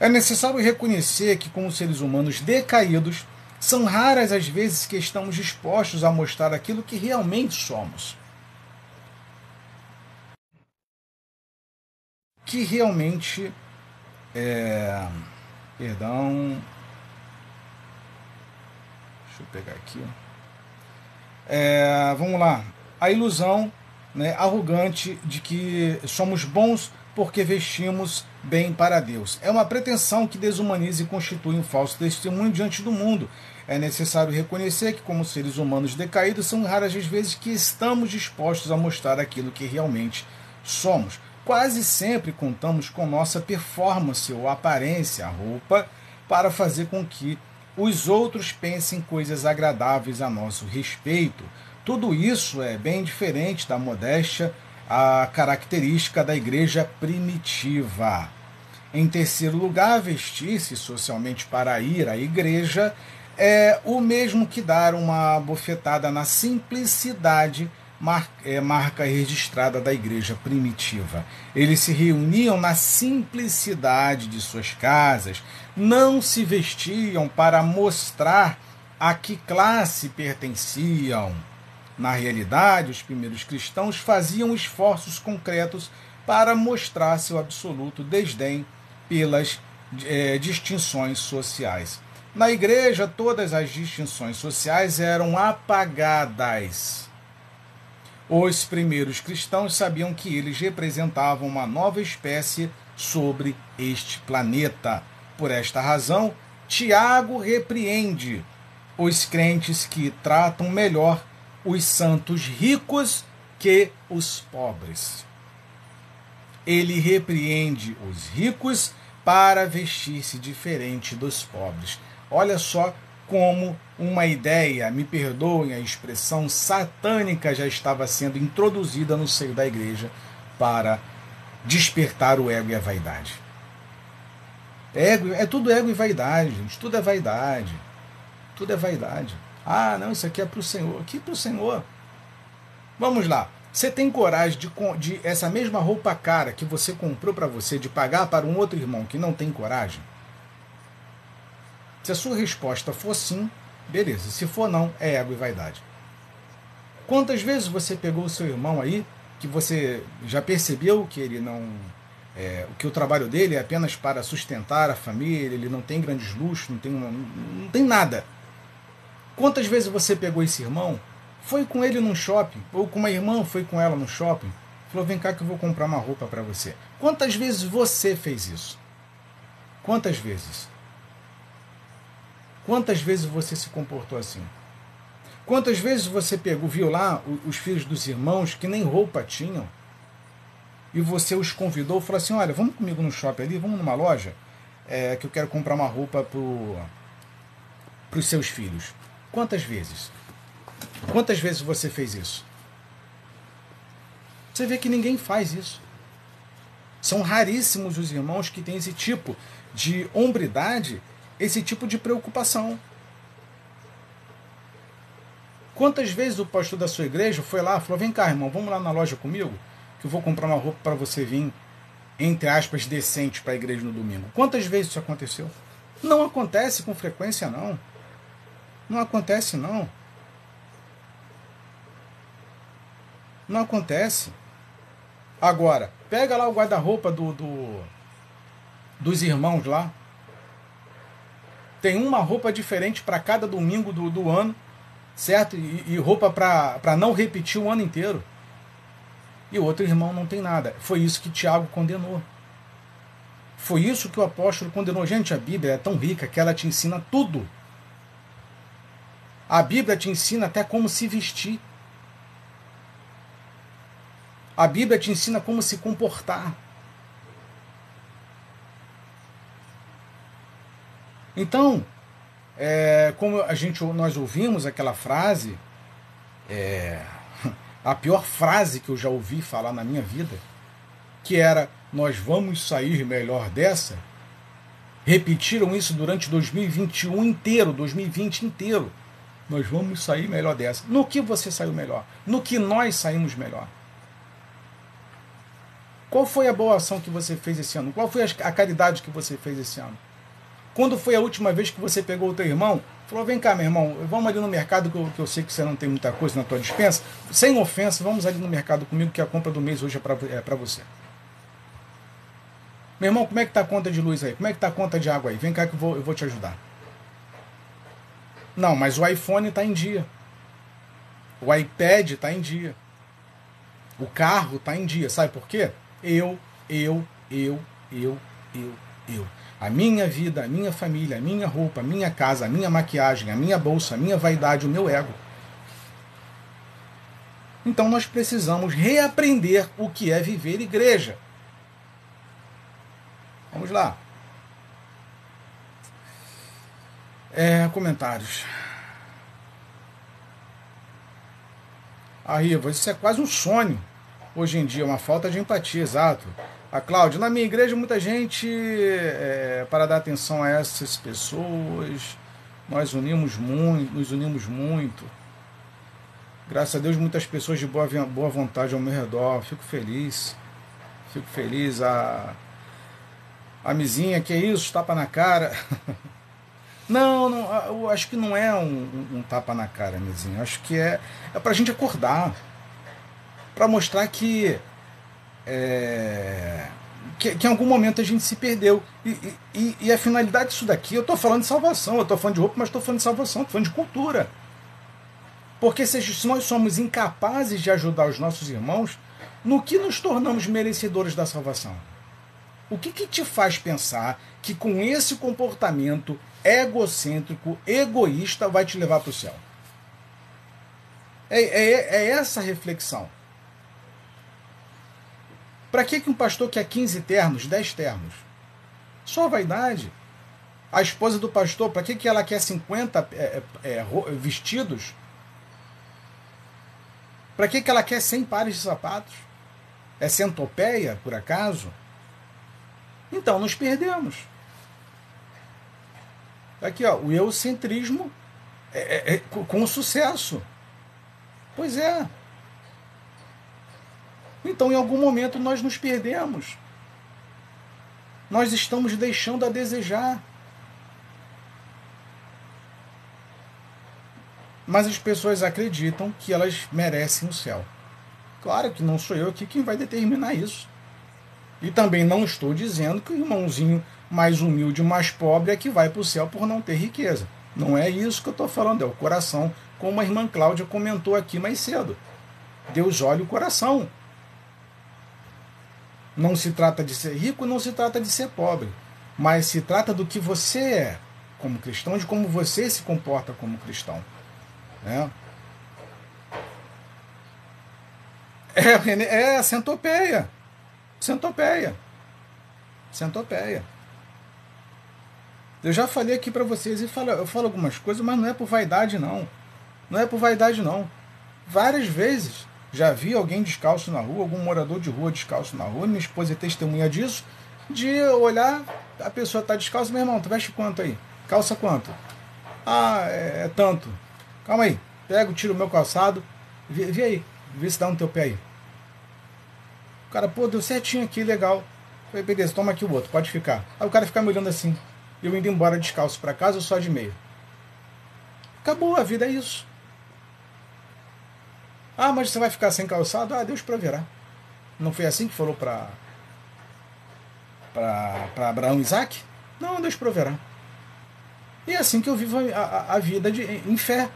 É necessário reconhecer que, como seres humanos decaídos, são raras as vezes que estamos dispostos a mostrar aquilo que realmente somos. Que realmente é. Perdão. Deixa eu pegar aqui. É, vamos lá. A ilusão né, arrogante de que somos bons porque vestimos bem para Deus. É uma pretensão que desumaniza e constitui um falso testemunho diante do mundo. É necessário reconhecer que, como seres humanos decaídos, são raras as vezes que estamos dispostos a mostrar aquilo que realmente somos. Quase sempre contamos com nossa performance ou aparência, a roupa, para fazer com que os outros pensem coisas agradáveis a nosso respeito. Tudo isso é bem diferente da modéstia, a característica da igreja primitiva. Em terceiro lugar, vestir-se socialmente para ir à igreja é o mesmo que dar uma bofetada na simplicidade é, marca registrada da igreja primitiva. Eles se reuniam na simplicidade de suas casas, não se vestiam para mostrar a que classe pertenciam na realidade, os primeiros cristãos faziam esforços concretos para mostrar seu absoluto desdém pelas é, distinções sociais. Na igreja, todas as distinções sociais eram apagadas. Os primeiros cristãos sabiam que eles representavam uma nova espécie sobre este planeta. Por esta razão, Tiago repreende os crentes que tratam melhor os santos ricos que os pobres. Ele repreende os ricos para vestir-se diferente dos pobres. Olha só como uma ideia, me perdoem a expressão, satânica já estava sendo introduzida no seio da igreja para despertar o ego e a vaidade. Ego, é tudo ego e vaidade, gente. Tudo é vaidade. Tudo é vaidade. Ah, não, isso aqui é para o Senhor. Aqui para o Senhor. Vamos lá. Você tem coragem de, de essa mesma roupa cara que você comprou para você, de pagar para um outro irmão que não tem coragem? Se a sua resposta for sim, beleza. Se for não, é ego e vaidade. Quantas vezes você pegou o seu irmão aí, que você já percebeu que ele não. É, que o trabalho dele é apenas para sustentar a família, ele não tem grandes luxos, não tem, não tem nada. Quantas vezes você pegou esse irmão, foi com ele num shopping, ou com uma irmã foi com ela no shopping, falou: vem cá que eu vou comprar uma roupa para você. Quantas vezes você fez isso? Quantas vezes? Quantas vezes você se comportou assim? Quantas vezes você pegou, viu lá os filhos dos irmãos que nem roupa tinham? E você os convidou, falou assim: olha, vamos comigo no shopping ali, vamos numa loja, é, que eu quero comprar uma roupa para os seus filhos. Quantas vezes? Quantas vezes você fez isso? Você vê que ninguém faz isso. São raríssimos os irmãos que têm esse tipo de hombridade esse tipo de preocupação. Quantas vezes o pastor da sua igreja foi lá e falou: Vem cá, irmão, vamos lá na loja comigo, que eu vou comprar uma roupa para você vir, entre aspas, decente para a igreja no domingo. Quantas vezes isso aconteceu? Não acontece com frequência, não. Não acontece, não. Não acontece. Agora, pega lá o guarda-roupa do, do, dos irmãos lá tem uma roupa diferente para cada domingo do, do ano, certo? E, e roupa para não repetir o ano inteiro. E o outro irmão não tem nada. Foi isso que Tiago condenou. Foi isso que o apóstolo condenou. Gente, a Bíblia é tão rica que ela te ensina tudo. A Bíblia te ensina até como se vestir. A Bíblia te ensina como se comportar. Então, é, como a gente nós ouvimos aquela frase, é, a pior frase que eu já ouvi falar na minha vida, que era nós vamos sair melhor dessa. Repetiram isso durante 2021 inteiro, 2020 inteiro. Nós vamos sair melhor dessa. No que você saiu melhor? No que nós saímos melhor? Qual foi a boa ação que você fez esse ano? Qual foi a caridade que você fez esse ano? Quando foi a última vez que você pegou o teu irmão? Falou, vem cá, meu irmão, vamos ali no mercado que eu, que eu sei que você não tem muita coisa na tua dispensa. Sem ofensa, vamos ali no mercado comigo que a compra do mês hoje é para é você. Meu irmão, como é que tá a conta de luz aí? Como é que tá a conta de água aí? Vem cá que eu vou, eu vou te ajudar. Não, mas o iPhone está em dia. O iPad está em dia. O carro está em dia. Sabe por quê? Eu, eu, eu, eu, eu, eu a minha vida, a minha família, a minha roupa, a minha casa, a minha maquiagem, a minha bolsa, a minha vaidade, o meu ego. Então nós precisamos reaprender o que é viver igreja. Vamos lá. É, comentários. Aí, isso é quase um sonho. Hoje em dia, uma falta de empatia, exato. A Cláudia, na minha igreja, muita gente, é, para dar atenção a essas pessoas, nós unimos muito, nos unimos muito. Graças a Deus, muitas pessoas de boa, boa vontade ao meu redor. Fico feliz. Fico feliz. A, a mizinha, que é isso? Tapa na cara. Não, não, eu acho que não é um, um, tapa na cara, mizinha. Acho que é, é para a gente acordar. Para mostrar que é, que, que, em algum momento a gente se perdeu. E, e, e a finalidade disso daqui, eu estou falando de salvação, eu estou falando de roupa, mas estou falando de salvação, estou falando de cultura. Porque se, se nós somos incapazes de ajudar os nossos irmãos, no que nos tornamos merecedores da salvação? O que, que te faz pensar que com esse comportamento egocêntrico, egoísta, vai te levar para o céu? É, é, é essa reflexão. Para que, que um pastor quer 15 ternos, 10 ternos? Só vaidade. A esposa do pastor, para que, que ela quer 50 é, é, é vestidos? Para que, que ela quer 100 pares de sapatos? É centopeia, por acaso? Então nos perdemos. Aqui, ó, o eurocentrismo é, é, é, com sucesso. Pois é. Então, em algum momento, nós nos perdemos. Nós estamos deixando a desejar. Mas as pessoas acreditam que elas merecem o céu. Claro que não sou eu aqui quem vai determinar isso. E também não estou dizendo que o irmãozinho mais humilde, mais pobre é que vai para o céu por não ter riqueza. Não é isso que eu estou falando, é o coração, como a irmã Cláudia comentou aqui mais cedo. Deus olha o coração. Não se trata de ser rico, não se trata de ser pobre, mas se trata do que você é como cristão, de como você se comporta como cristão. Né? É, é a centopeia. Centopeia. Centopeia. Eu já falei aqui para vocês e falo, eu falo algumas coisas, mas não é por vaidade não. Não é por vaidade não. Várias vezes já vi alguém descalço na rua, algum morador de rua descalço na rua, minha esposa é testemunha disso, de olhar, a pessoa está descalça, meu irmão, tu veste quanto aí? Calça quanto? Ah, é, é tanto. Calma aí, pego, tiro o meu calçado, vê, vê aí, vê se dá no teu pé aí. O cara, pô, deu certinho aqui, legal. Falei, beleza, toma aqui o outro, pode ficar. Aí o cara fica me olhando assim eu indo embora descalço para casa ou só de meio. Acabou, a vida é isso. Ah, mas você vai ficar sem calçado? Ah, Deus proverá. Não foi assim que falou para para Abraão e Isaac? Não, Deus proverá. E é assim que eu vivo a, a, a vida de, em fé.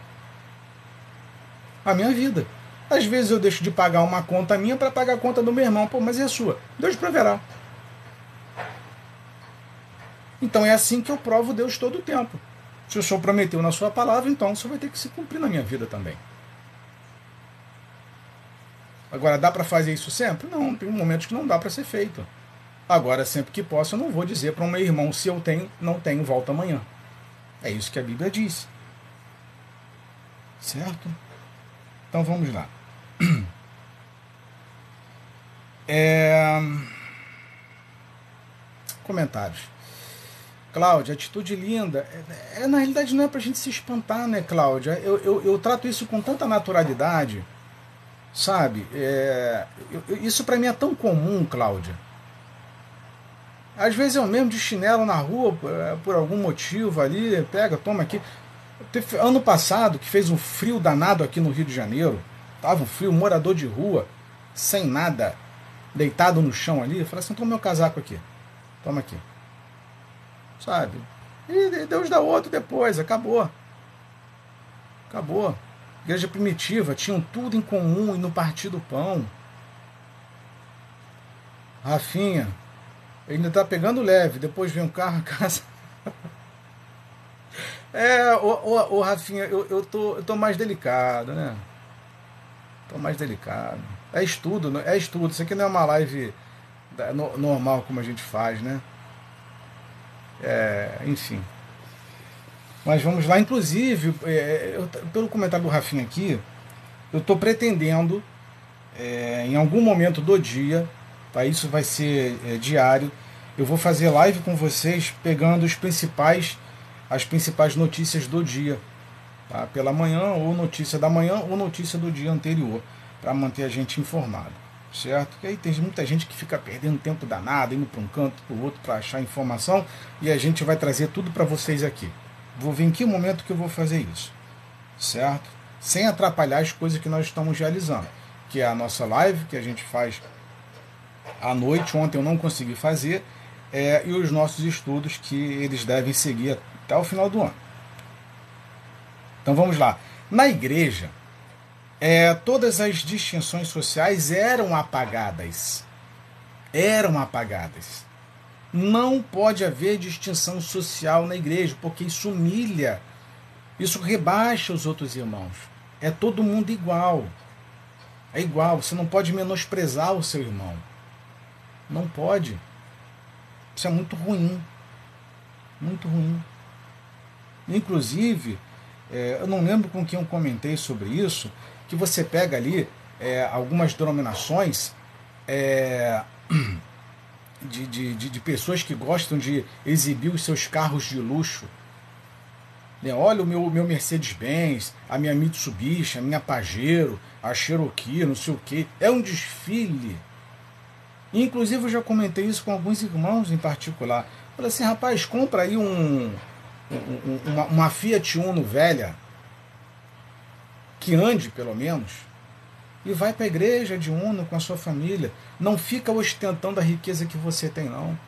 A minha vida. Às vezes eu deixo de pagar uma conta minha para pagar a conta do meu irmão. Pô, mas é sua? Deus proverá. Então é assim que eu provo Deus todo o tempo. Se o Senhor prometeu na sua palavra, então o Senhor vai ter que se cumprir na minha vida também. Agora, dá para fazer isso sempre? Não, tem momentos que não dá para ser feito. Agora, sempre que posso, eu não vou dizer para o meu irmão se eu tenho, não tenho, volta amanhã. É isso que a Bíblia diz. Certo? Então vamos lá. É... Comentários. Cláudia, atitude linda. É, é, na realidade não é pra gente se espantar, né, Cláudia? Eu, eu, eu trato isso com tanta naturalidade, sabe? É, eu, isso para mim é tão comum, Cláudia. Às vezes eu mesmo de chinelo na rua, é, por algum motivo ali, pega, toma aqui. Ano passado, que fez um frio danado aqui no Rio de Janeiro, tava um frio, morador de rua, sem nada, deitado no chão ali, eu falei assim, toma meu casaco aqui, toma aqui sabe? E Deus dá outro depois, acabou. Acabou. Igreja primitiva, tinham tudo em comum e no partido pão. Rafinha, ainda tá pegando leve, depois vem um carro a casa. É, o, o, o Rafinha, eu, eu, tô, eu tô mais delicado, né? Tô mais delicado. É estudo, é estudo. Isso aqui não é uma live normal como a gente faz, né? É, enfim. Mas vamos lá. Inclusive, é, eu, pelo comentário do Rafinha aqui, eu estou pretendendo, é, em algum momento do dia, tá? isso vai ser é, diário, eu vou fazer live com vocês pegando os principais, as principais notícias do dia. Tá? Pela manhã, ou notícia da manhã, ou notícia do dia anterior, para manter a gente informado certo? Que aí tem muita gente que fica perdendo tempo danado, indo para um canto, para o outro para achar informação, e a gente vai trazer tudo para vocês aqui. Vou ver em que momento que eu vou fazer isso, certo? Sem atrapalhar as coisas que nós estamos realizando, que é a nossa live que a gente faz à noite. Ontem eu não consegui fazer, é, e os nossos estudos que eles devem seguir até o final do ano. Então vamos lá. Na igreja, é, todas as distinções sociais eram apagadas. Eram apagadas. Não pode haver distinção social na igreja, porque isso humilha, isso rebaixa os outros irmãos. É todo mundo igual. É igual, você não pode menosprezar o seu irmão. Não pode. Isso é muito ruim. muito ruim. Inclusive, é, eu não lembro com quem eu comentei sobre isso, que você pega ali é, algumas denominações é, de, de, de, de, pessoas que gostam de exibir os seus carros de luxo. Né? Olha o meu, meu Mercedes-Benz, a minha Mitsubishi, a minha Pajero, a Cherokee, não sei o que. É um desfile. Inclusive eu já comentei isso com alguns irmãos em particular. Falei assim, rapaz, compra aí um, um uma, uma Fiat Uno velha, que ande pelo menos, e vai para a igreja de Uno com a sua família. Não fica ostentando a riqueza que você tem, não.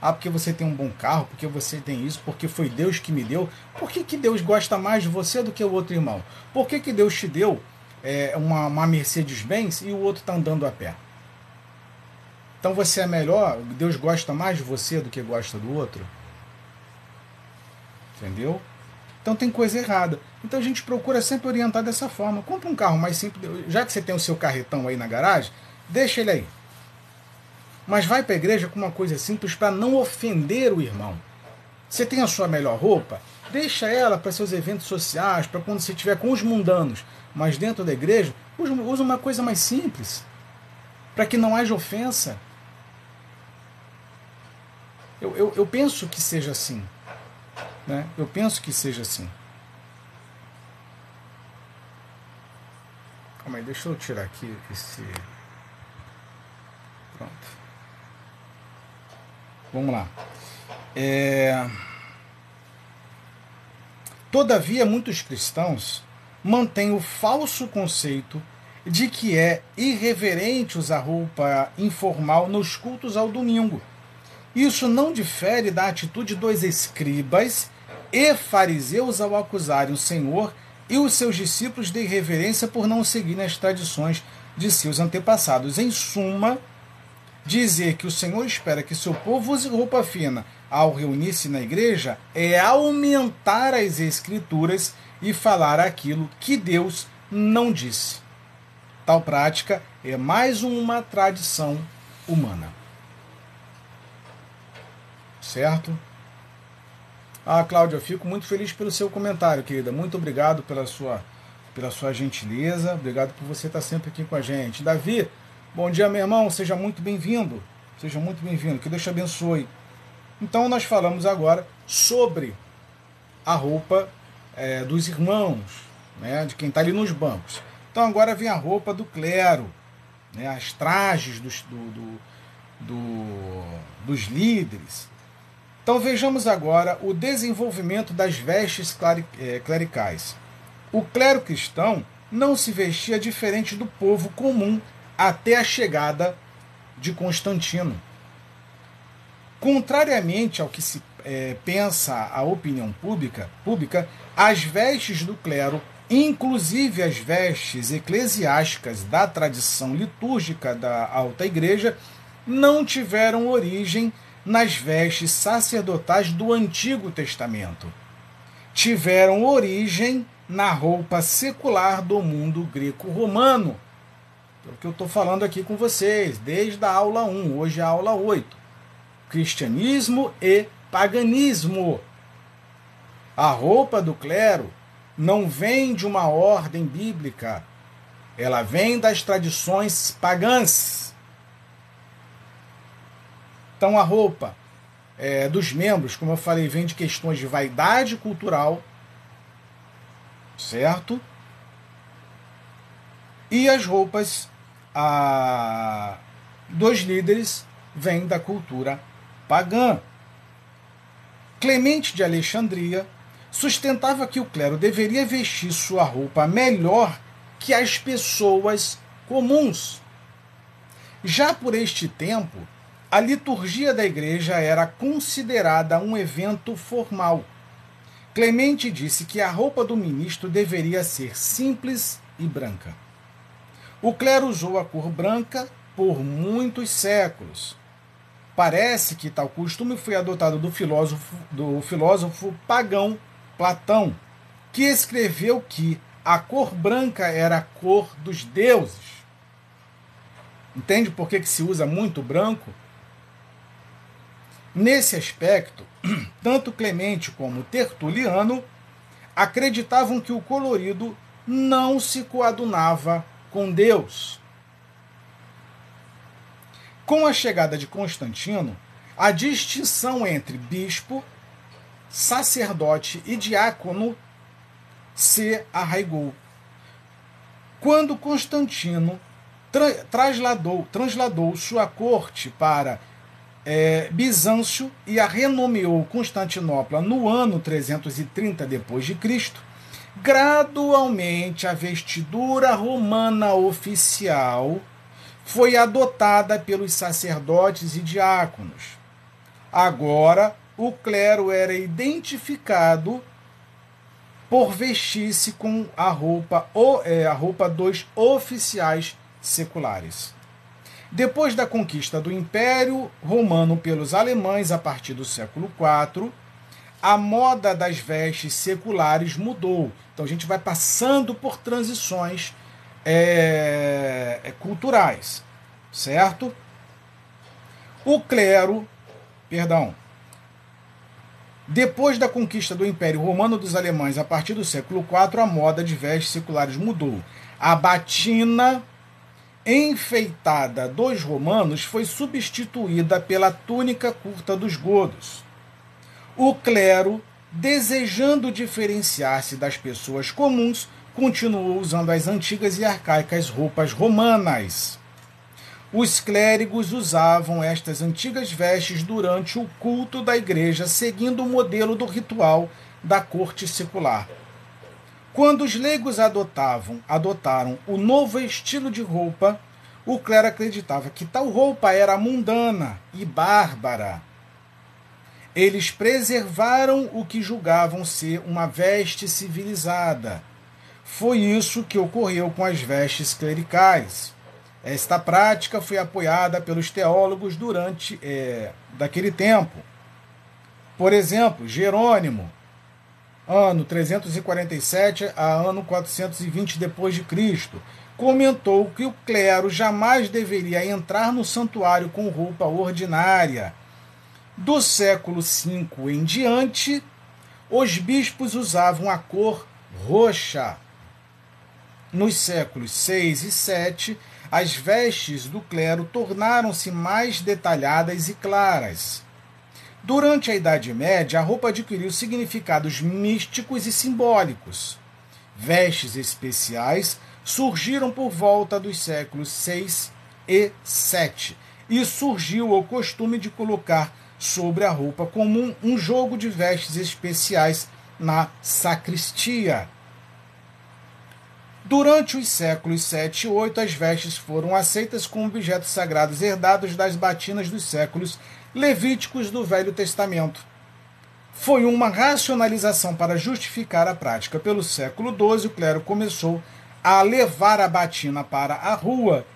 Ah, porque você tem um bom carro, porque você tem isso, porque foi Deus que me deu. Por que, que Deus gosta mais de você do que o outro irmão? Por que, que Deus te deu é, uma, uma Mercedes-Benz e o outro está andando a pé? Então você é melhor, Deus gosta mais de você do que gosta do outro? Entendeu? Então tem coisa errada. Então a gente procura sempre orientar dessa forma. Compra um carro mais simples. Já que você tem o seu carretão aí na garagem, deixa ele aí. Mas vai para a igreja com uma coisa simples para não ofender o irmão. Você tem a sua melhor roupa? Deixa ela para seus eventos sociais, para quando você estiver com os mundanos. Mas dentro da igreja, usa uma coisa mais simples. Para que não haja ofensa. Eu, eu, eu penso que seja assim. Né? Eu penso que seja assim. Calma aí, deixa eu tirar aqui esse. Pronto. Vamos lá. É... Todavia, muitos cristãos mantêm o falso conceito de que é irreverente usar roupa informal nos cultos ao domingo. Isso não difere da atitude dos escribas e fariseus ao acusarem o Senhor e os seus discípulos de irreverência por não seguirem as tradições de seus antepassados. Em suma, dizer que o Senhor espera que seu povo use roupa fina ao reunir-se na igreja é aumentar as escrituras e falar aquilo que Deus não disse. Tal prática é mais uma tradição humana. Certo? Ah, Cláudia, eu fico muito feliz pelo seu comentário, querida. Muito obrigado pela sua, pela sua gentileza. Obrigado por você estar sempre aqui com a gente. Davi, bom dia, meu irmão. Seja muito bem-vindo. Seja muito bem-vindo. Que Deus te abençoe. Então, nós falamos agora sobre a roupa é, dos irmãos, né, de quem está ali nos bancos. Então, agora vem a roupa do clero, né, as trajes dos, do, do, do, dos líderes. Então vejamos agora o desenvolvimento das vestes eh, clericais. O clero cristão não se vestia diferente do povo comum até a chegada de Constantino. Contrariamente ao que se é, pensa a opinião pública, pública, as vestes do clero, inclusive as vestes eclesiásticas da tradição litúrgica da Alta Igreja, não tiveram origem nas vestes sacerdotais do Antigo Testamento. Tiveram origem na roupa secular do mundo greco-romano. É o que eu estou falando aqui com vocês, desde a aula 1, hoje é a aula 8. Cristianismo e paganismo. A roupa do clero não vem de uma ordem bíblica, ela vem das tradições pagãs. Então a roupa é, dos membros, como eu falei, vem de questões de vaidade cultural, certo? E as roupas a, dos líderes vêm da cultura pagã. Clemente de Alexandria sustentava que o clero deveria vestir sua roupa melhor que as pessoas comuns. Já por este tempo, a liturgia da igreja era considerada um evento formal. Clemente disse que a roupa do ministro deveria ser simples e branca. O clero usou a cor branca por muitos séculos. Parece que tal costume foi adotado do filósofo, do filósofo pagão Platão, que escreveu que a cor branca era a cor dos deuses. Entende por que, que se usa muito branco? Nesse aspecto, tanto Clemente como Tertuliano acreditavam que o colorido não se coadunava com Deus. Com a chegada de Constantino, a distinção entre bispo, sacerdote e diácono se arraigou. Quando Constantino tra trasladou, trasladou sua corte para é, Bizâncio e a renomeou Constantinopla no ano 330 d.C., gradualmente a vestidura romana oficial foi adotada pelos sacerdotes e diáconos. Agora, o clero era identificado por vestir-se com a roupa, é, a roupa dos oficiais seculares. Depois da conquista do Império Romano pelos alemães a partir do século IV, a moda das vestes seculares mudou. Então a gente vai passando por transições é, é culturais, certo? O clero, perdão, depois da conquista do Império Romano dos Alemães a partir do século IV, a moda de vestes seculares mudou. A batina enfeitada dos romanos foi substituída pela túnica curta dos godos. O clero, desejando diferenciar-se das pessoas comuns, continuou usando as antigas e arcaicas roupas romanas. Os clérigos usavam estas antigas vestes durante o culto da igreja, seguindo o modelo do ritual da corte secular. Quando os leigos adotavam, adotaram o novo estilo de roupa, o clero acreditava que tal roupa era mundana e bárbara. Eles preservaram o que julgavam ser uma veste civilizada. Foi isso que ocorreu com as vestes clericais. Esta prática foi apoiada pelos teólogos durante é, daquele tempo. Por exemplo, Jerônimo, ano 347 a ano 420 depois de Cristo, comentou que o clero jamais deveria entrar no santuário com roupa ordinária. Do século V em diante, os bispos usavam a cor roxa. Nos séculos 6 e 7, as vestes do clero tornaram-se mais detalhadas e claras. Durante a Idade Média, a roupa adquiriu significados místicos e simbólicos. Vestes especiais surgiram por volta dos séculos 6 e 7 e surgiu o costume de colocar sobre a roupa comum um jogo de vestes especiais na sacristia. Durante os séculos 7 e 8, as vestes foram aceitas como objetos sagrados herdados das batinas dos séculos levíticos do Velho Testamento. Foi uma racionalização para justificar a prática. Pelo século XII, o clero começou a levar a batina para a rua,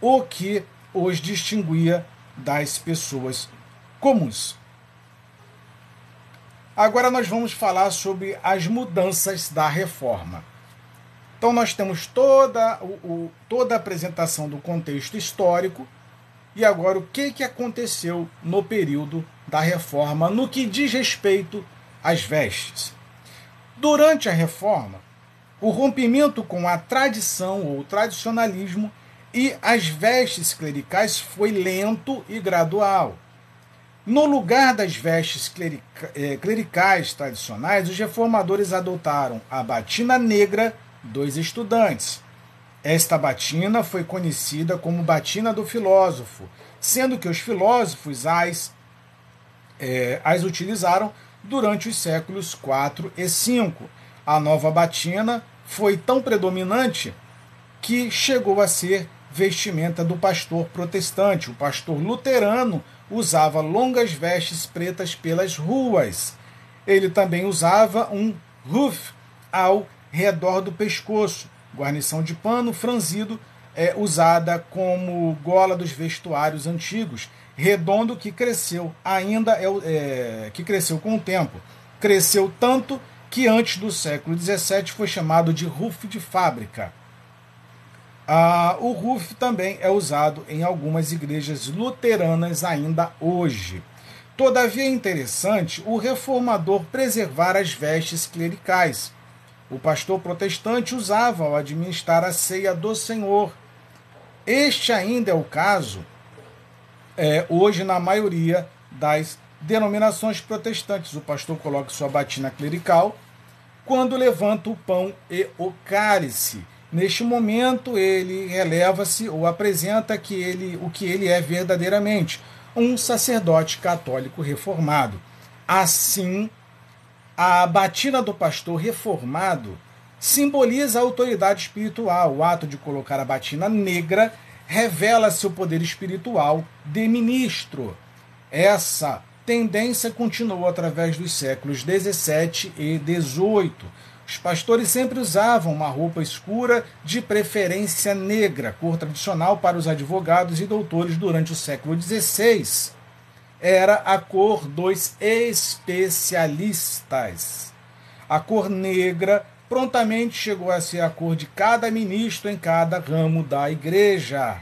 o que os distinguia das pessoas comuns. Agora nós vamos falar sobre as mudanças da reforma. Então nós temos toda, o, toda a apresentação do contexto histórico e agora, o que, que aconteceu no período da reforma no que diz respeito às vestes? Durante a reforma, o rompimento com a tradição ou tradicionalismo e as vestes clericais foi lento e gradual. No lugar das vestes eh, clericais tradicionais, os reformadores adotaram a batina negra dos estudantes, esta batina foi conhecida como batina do filósofo, sendo que os filósofos as, é, as utilizaram durante os séculos 4 e 5. A nova batina foi tão predominante que chegou a ser vestimenta do pastor protestante. O pastor luterano usava longas vestes pretas pelas ruas. Ele também usava um ruf ao redor do pescoço, guarnição de pano franzido é usada como gola dos vestuários antigos, redondo que cresceu ainda é, é, que cresceu com o tempo. Cresceu tanto que antes do século XVII foi chamado de ruf de fábrica. Ah, o ruf também é usado em algumas igrejas luteranas ainda hoje. Todavia é interessante o reformador preservar as vestes clericais. O pastor protestante usava ao administrar a ceia do Senhor. Este ainda é o caso é, hoje na maioria das denominações protestantes. O pastor coloca sua batina clerical quando levanta o pão e o cálice. Neste momento, ele releva-se ou apresenta que ele, o que ele é verdadeiramente, um sacerdote católico reformado. Assim, a batina do pastor reformado simboliza a autoridade espiritual. O ato de colocar a batina negra revela seu poder espiritual de ministro. Essa tendência continuou através dos séculos 17 e 18. Os pastores sempre usavam uma roupa escura, de preferência negra, cor tradicional para os advogados e doutores durante o século XVI. Era a cor dos especialistas. A cor negra prontamente chegou a ser a cor de cada ministro em cada ramo da igreja.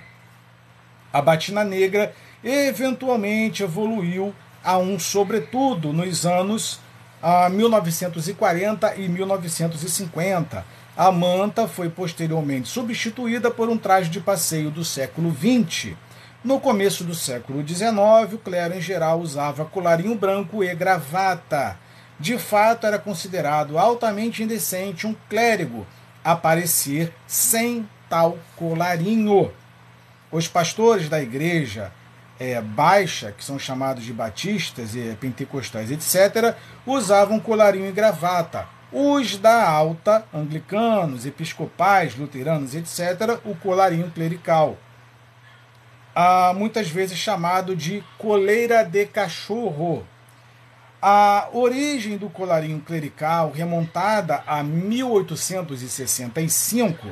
A batina negra eventualmente evoluiu a um sobretudo nos anos ah, 1940 e 1950. A manta foi posteriormente substituída por um traje de passeio do século XX. No começo do século XIX, o clero em geral usava colarinho branco e gravata. De fato, era considerado altamente indecente um clérigo aparecer sem tal colarinho. Os pastores da igreja é, baixa, que são chamados de batistas e pentecostais, etc., usavam colarinho e gravata. Os da alta, anglicanos, episcopais, luteranos, etc., o colarinho clerical. Ah, muitas vezes chamado de coleira de cachorro. A origem do colarinho clerical, remontada a 1865,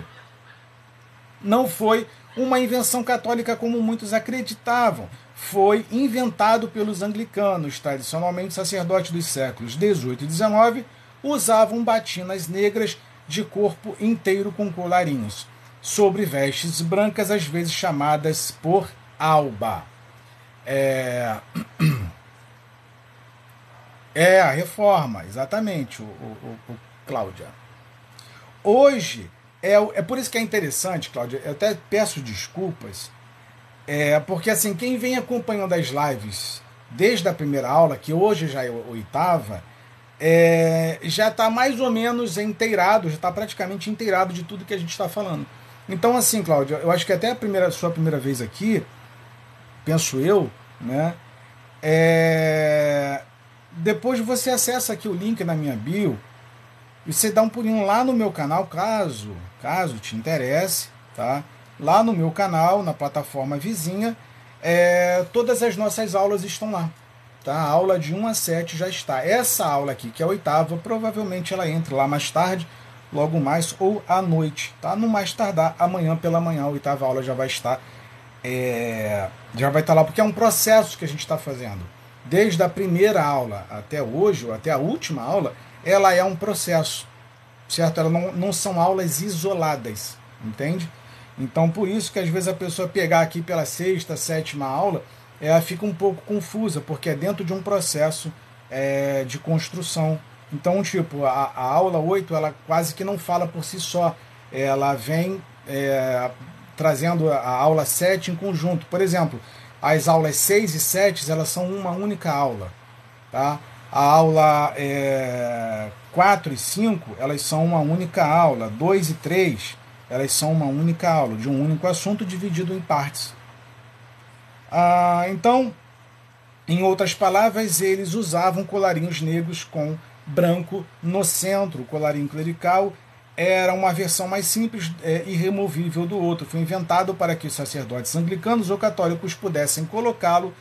não foi uma invenção católica como muitos acreditavam. Foi inventado pelos anglicanos, tradicionalmente sacerdotes dos séculos 18 e 19, usavam batinas negras de corpo inteiro com colarinhos, sobre vestes brancas, às vezes chamadas por alba. É, é a reforma, exatamente, o, o, o Cláudia. Hoje, é, é por isso que é interessante, Cláudia, eu até peço desculpas, é, porque assim, quem vem acompanhando as lives desde a primeira aula, que hoje já é oitava, é, já está mais ou menos inteirado, já está praticamente inteirado de tudo que a gente está falando. Então, assim, Cláudia, eu acho que até a primeira, sua primeira vez aqui, penso eu, né? É, depois você acessa aqui o link na minha bio e você dá um pulinho lá no meu canal, caso, caso te interesse, tá? Lá no meu canal, na plataforma vizinha, é, todas as nossas aulas estão lá. Tá? A aula de 1 a 7 já está. Essa aula aqui, que é a oitava, provavelmente ela entra lá mais tarde, logo mais, ou à noite. Tá? No mais tardar, amanhã pela manhã, a oitava aula já vai estar. É, já vai estar lá, porque é um processo que a gente está fazendo. Desde a primeira aula até hoje, ou até a última aula, ela é um processo, certo? Ela não, não são aulas isoladas, entende? Então, por isso que às vezes a pessoa pegar aqui pela sexta, sétima aula, ela fica um pouco confusa, porque é dentro de um processo é, de construção. Então, tipo, a, a, aula 8, ela quase que não fala por si só. Ela vem é, trazendo a aula 7 em conjunto. Por exemplo, as aulas 6 e 7, elas são uma única aula. Tá? A aula é, 4 e 5, elas são uma única aula. 2 e 3, elas são uma única aula, de um único assunto dividido em partes. Ah, então, em outras palavras, eles usavam colarinhos negros com branco no centro. O colarinho clerical era uma versão mais simples é, e removível do outro. Foi inventado para que os sacerdotes anglicanos ou católicos pudessem colocá-lo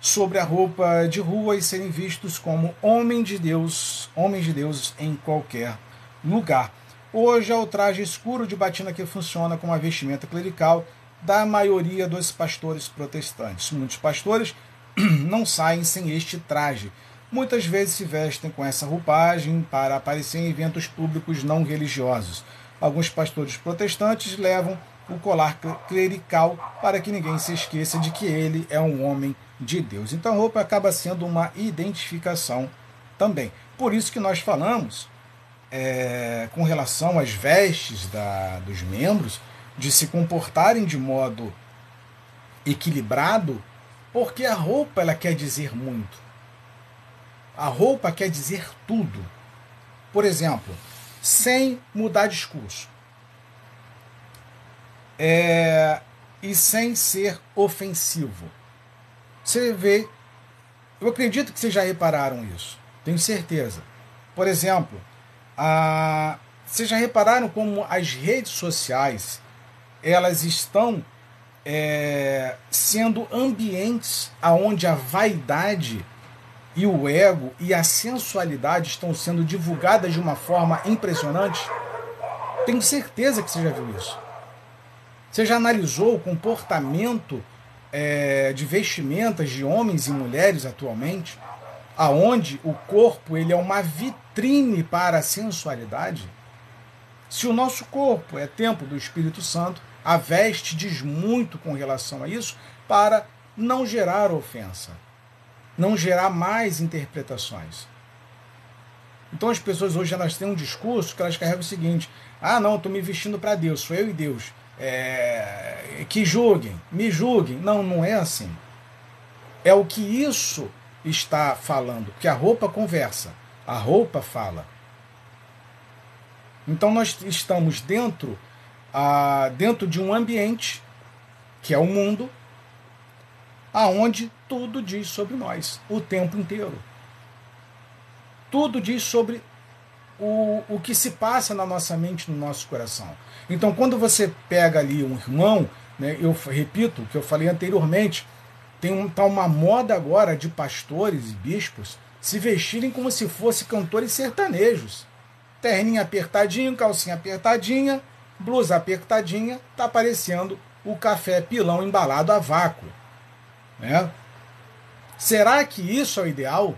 sobre a roupa de rua e serem vistos como homens de Deus, homens de Deus em qualquer lugar. Hoje é o traje escuro de batina que funciona como a vestimenta clerical da maioria dos pastores protestantes. Muitos pastores não saem sem este traje. Muitas vezes se vestem com essa roupagem para aparecer em eventos públicos não religiosos. Alguns pastores protestantes levam o colar clerical para que ninguém se esqueça de que ele é um homem de Deus. Então a roupa acaba sendo uma identificação também. Por isso que nós falamos é, com relação às vestes da, dos membros de se comportarem de modo equilibrado, porque a roupa ela quer dizer muito. A roupa quer dizer tudo. Por exemplo, sem mudar discurso. É, e sem ser ofensivo. Você vê, eu acredito que vocês já repararam isso, tenho certeza. Por exemplo, a, vocês já repararam como as redes sociais elas estão é, sendo ambientes aonde a vaidade e o ego e a sensualidade estão sendo divulgadas de uma forma impressionante? Tenho certeza que você já viu isso. Você já analisou o comportamento é, de vestimentas de homens e mulheres atualmente, aonde o corpo ele é uma vitrine para a sensualidade? Se o nosso corpo é templo do Espírito Santo, a veste diz muito com relação a isso para não gerar ofensa não gerar mais interpretações. Então as pessoas hoje elas têm um discurso que elas carregam o seguinte: ah, não, estou me vestindo para Deus, sou eu e Deus. É, que julguem, me julguem. Não, não é assim. É o que isso está falando, que a roupa conversa, a roupa fala. Então nós estamos dentro, ah, dentro de um ambiente que é o mundo, aonde tudo diz sobre nós o tempo inteiro. Tudo diz sobre o, o que se passa na nossa mente, no nosso coração. Então, quando você pega ali um irmão, né, eu repito o que eu falei anteriormente, tem um, tá uma moda agora de pastores e bispos se vestirem como se fossem cantores sertanejos. Terninha apertadinho, calcinha apertadinha, blusa apertadinha, tá aparecendo o café pilão embalado a vácuo. Né? Será que isso é o ideal?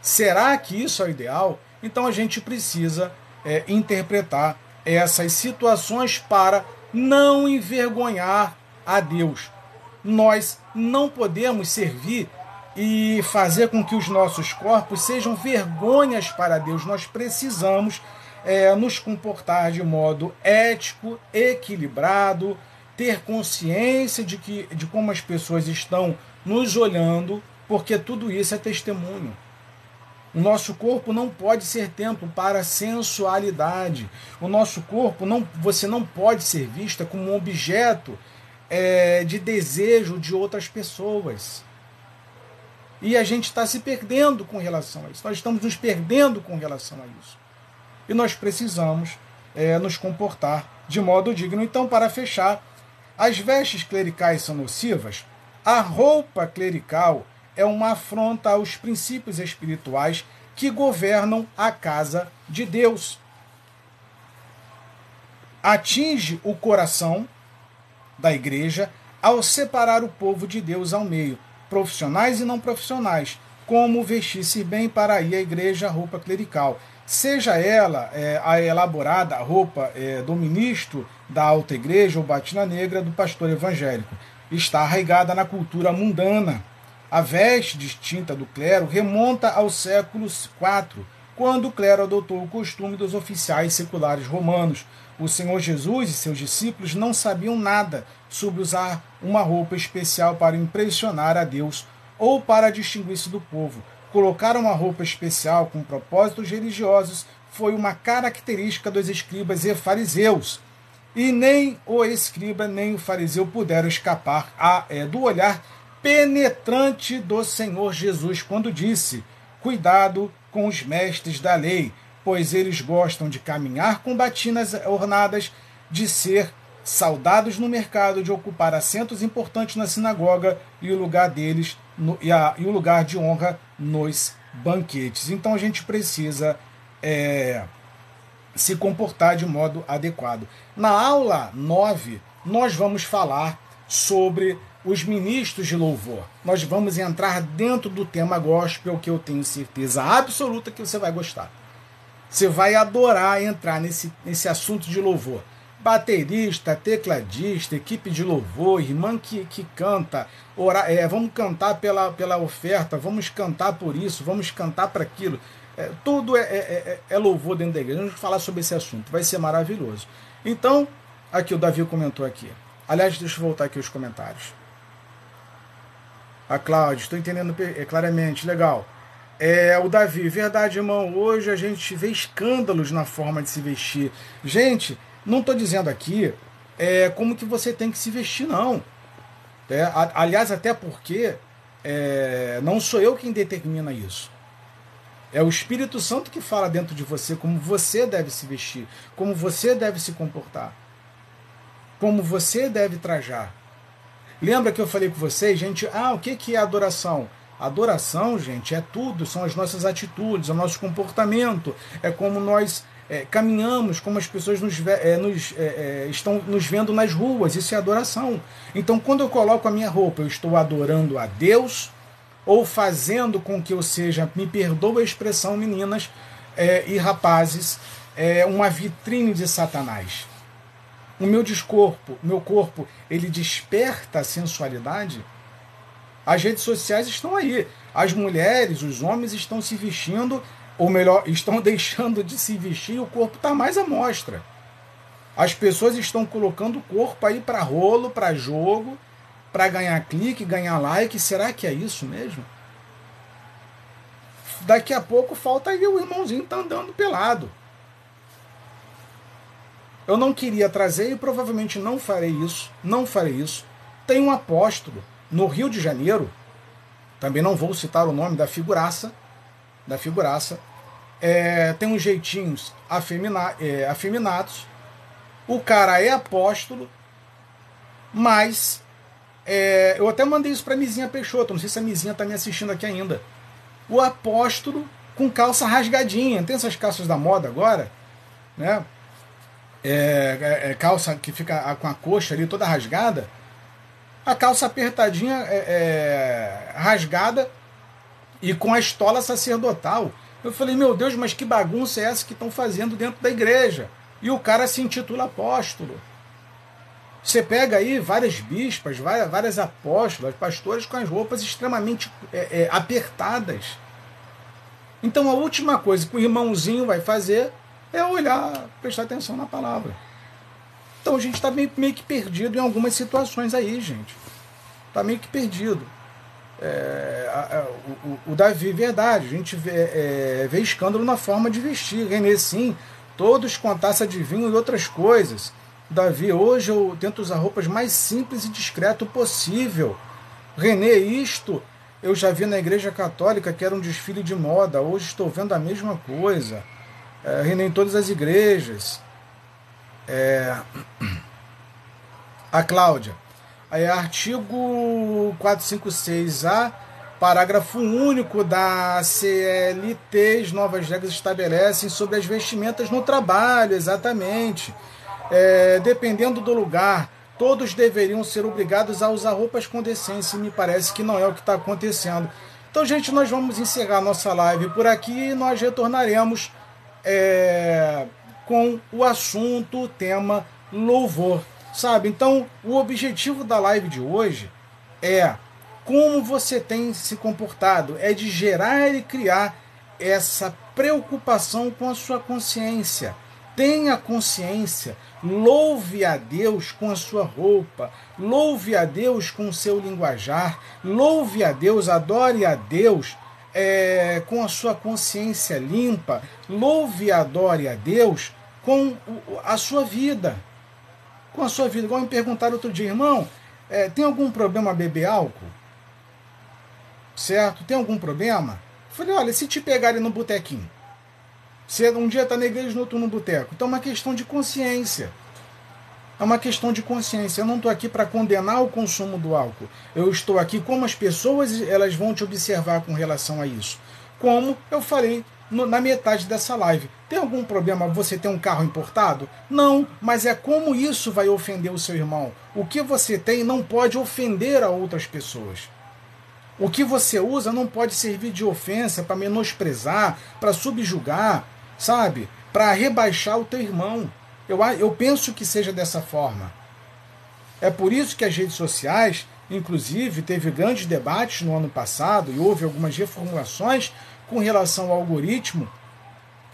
Será que isso é o ideal? Então a gente precisa é, interpretar essas situações para não envergonhar a Deus. Nós não podemos servir e fazer com que os nossos corpos sejam vergonhas para Deus. Nós precisamos é, nos comportar de modo ético, equilibrado, ter consciência de, que, de como as pessoas estão nos olhando, porque tudo isso é testemunho. O nosso corpo não pode ser templo para sensualidade. O nosso corpo não, você não pode ser vista como um objeto é, de desejo de outras pessoas. E a gente está se perdendo com relação a isso. Nós estamos nos perdendo com relação a isso. E nós precisamos é, nos comportar de modo digno. Então, para fechar, as vestes clericais são nocivas? A roupa clerical é uma afronta aos princípios espirituais que governam a casa de Deus. Atinge o coração da igreja ao separar o povo de Deus ao meio, profissionais e não profissionais, como vestir-se bem para ir à igreja a roupa clerical seja ela é, a elaborada roupa é, do ministro da alta igreja ou batina negra do pastor evangélico, está arraigada na cultura mundana. A veste distinta do clero remonta ao século IV, quando o clero adotou o costume dos oficiais seculares romanos. O Senhor Jesus e seus discípulos não sabiam nada sobre usar uma roupa especial para impressionar a Deus ou para distinguir-se do povo Colocar uma roupa especial com propósitos religiosos foi uma característica dos escribas e fariseus. E nem o escriba nem o fariseu puderam escapar a, é, do olhar penetrante do Senhor Jesus quando disse: Cuidado com os mestres da lei, pois eles gostam de caminhar com batinas ornadas, de ser saudados no mercado, de ocupar assentos importantes na sinagoga e o lugar deles no, e, a, e o lugar de honra nos banquetes. Então a gente precisa é, se comportar de modo adequado. Na aula 9, nós vamos falar sobre os ministros de louvor. Nós vamos entrar dentro do tema gospel, que eu tenho certeza absoluta que você vai gostar. Você vai adorar entrar nesse, nesse assunto de louvor. baterista, tecladista, equipe de louvor, irmã que, que canta, é, vamos cantar pela, pela oferta, vamos cantar por isso, vamos cantar para aquilo. É, tudo é, é, é, é, louvor dentro da igreja. Vamos falar sobre esse assunto, vai ser maravilhoso. Então, aqui o Davi comentou aqui. Aliás, deixa eu voltar aqui os comentários. A Cláudia, estou entendendo é, claramente, legal. É, o Davi, verdade, irmão, hoje a gente vê escândalos na forma de se vestir. Gente, não estou dizendo aqui é, como que você tem que se vestir, não. É, aliás, até porque é, não sou eu quem determina isso. É o Espírito Santo que fala dentro de você como você deve se vestir, como você deve se comportar, como você deve trajar. Lembra que eu falei com vocês, gente? Ah, o que, que é adoração? Adoração, gente, é tudo, são as nossas atitudes, é o nosso comportamento, é como nós é, caminhamos, como as pessoas nos, é, nos é, é, estão nos vendo nas ruas, isso é adoração. Então, quando eu coloco a minha roupa, eu estou adorando a Deus ou fazendo com que eu seja, me perdoa a expressão, meninas é, e rapazes, é, uma vitrine de Satanás. O meu descorpo, meu corpo, ele desperta a sensualidade. As redes sociais estão aí. As mulheres, os homens estão se vestindo ou melhor, estão deixando de se vestir e o corpo está mais à mostra. As pessoas estão colocando o corpo aí para rolo, para jogo, para ganhar clique, ganhar like. Será que é isso mesmo? Daqui a pouco falta aí o irmãozinho tá andando pelado. Eu não queria trazer e provavelmente não farei isso, não farei isso. Tem um apóstolo no Rio de Janeiro, também não vou citar o nome da figuraça, da figuraça, é, tem uns jeitinhos afemina, é, afeminados. O cara é apóstolo, mas é, eu até mandei isso para Mizinha Peixoto, não sei se a Mizinha está me assistindo aqui ainda. O apóstolo com calça rasgadinha, tem essas calças da moda agora, né? É, é, é calça que fica com a coxa ali toda rasgada. A calça apertadinha, é, é, rasgada e com a estola sacerdotal. Eu falei, meu Deus, mas que bagunça é essa que estão fazendo dentro da igreja? E o cara se intitula apóstolo. Você pega aí várias bispas, várias, várias apóstolas, pastores com as roupas extremamente é, é, apertadas. Então a última coisa que o irmãozinho vai fazer é olhar, prestar atenção na palavra. Então a gente está meio, meio que perdido em algumas situações aí, gente. Está meio que perdido é, a, a, o, o, Davi, verdade, a gente vê, é, vê escândalo na forma de vestir. René, sim, todos com taça de vinho e outras coisas. Davi, hoje eu tento usar roupas mais simples e discreto possível. René, isto eu já vi na igreja católica que era um desfile de moda, hoje estou vendo a mesma coisa. É, René, em todas as igrejas. É... A Cláudia, Aí, artigo 456A, parágrafo único da CLT, as novas regras estabelecem sobre as vestimentas no trabalho, exatamente. É, dependendo do lugar, todos deveriam ser obrigados a usar roupas com decência, e me parece que não é o que está acontecendo. Então, gente, nós vamos encerrar nossa live por aqui e nós retornaremos é, com o assunto, o tema louvor. Sabe? Então, o objetivo da live de hoje é como você tem se comportado, é de gerar e criar essa preocupação com a sua consciência. Tenha consciência, louve a Deus com a sua roupa, louve a Deus com o seu linguajar, louve a Deus, adore a Deus é, com a sua consciência limpa, louve e adore a Deus com a sua vida com a sua vida. Igual me perguntaram outro dia, irmão, é, tem algum problema beber álcool? Certo? Tem algum problema? falei, olha, se te pegarem no botequinho, você um dia está na igreja, no outro no boteco. Então é uma questão de consciência. É uma questão de consciência. Eu não estou aqui para condenar o consumo do álcool. Eu estou aqui como as pessoas elas vão te observar com relação a isso. Como eu falei no, na metade dessa live. Tem algum problema você ter um carro importado? Não, mas é como isso vai ofender o seu irmão. O que você tem não pode ofender a outras pessoas. O que você usa não pode servir de ofensa para menosprezar, para subjugar, sabe? Para rebaixar o teu irmão. Eu, eu penso que seja dessa forma. É por isso que as redes sociais, inclusive, teve grandes debates no ano passado e houve algumas reformulações com relação ao algoritmo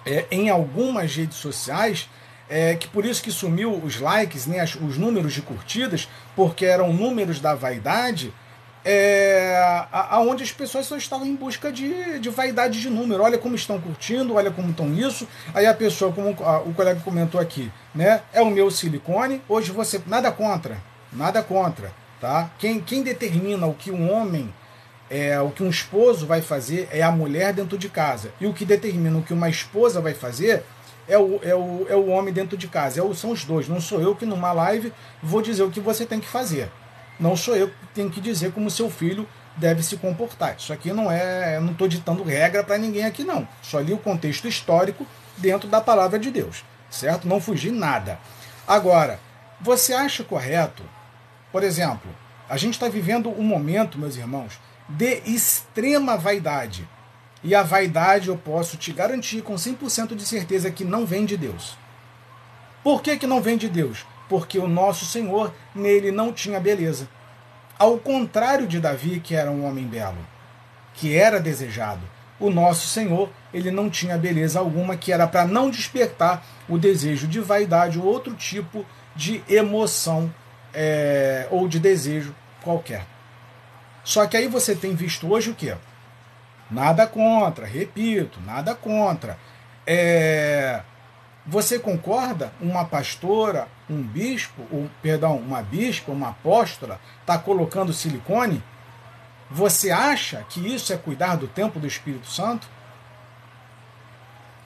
é, em algumas redes sociais, é, que por isso que sumiu os likes, né, os números de curtidas, porque eram números da vaidade, é, aonde as pessoas só estavam em busca de, de vaidade de número. Olha como estão curtindo, olha como estão isso. Aí a pessoa, como a, o colega comentou aqui, né? É o meu silicone. Hoje você. Nada contra. Nada contra. Tá? Quem, quem determina o que um homem é, o que um esposo vai fazer é a mulher dentro de casa. E o que determina o que uma esposa vai fazer é o, é o, é o homem dentro de casa. É o, são os dois. Não sou eu que numa live vou dizer o que você tem que fazer. Não sou eu que tenho que dizer como seu filho deve se comportar. Isso aqui não é. Eu não estou ditando regra para ninguém aqui, não. Só li o contexto histórico dentro da palavra de Deus. Certo? Não fugi nada. Agora, você acha correto, por exemplo, a gente está vivendo um momento, meus irmãos, de extrema vaidade. E a vaidade eu posso te garantir com 100% de certeza que não vem de Deus. Por que, que não vem de Deus? Porque o nosso Senhor nele não tinha beleza. Ao contrário de Davi, que era um homem belo, que era desejado, o nosso Senhor, ele não tinha beleza alguma que era para não despertar o desejo de vaidade ou outro tipo de emoção é, ou de desejo qualquer. Só que aí você tem visto hoje o quê? Nada contra, repito, nada contra. É, você concorda? Uma pastora, um bispo, ou, perdão, uma bispa, uma apóstola, está colocando silicone? Você acha que isso é cuidar do tempo do Espírito Santo?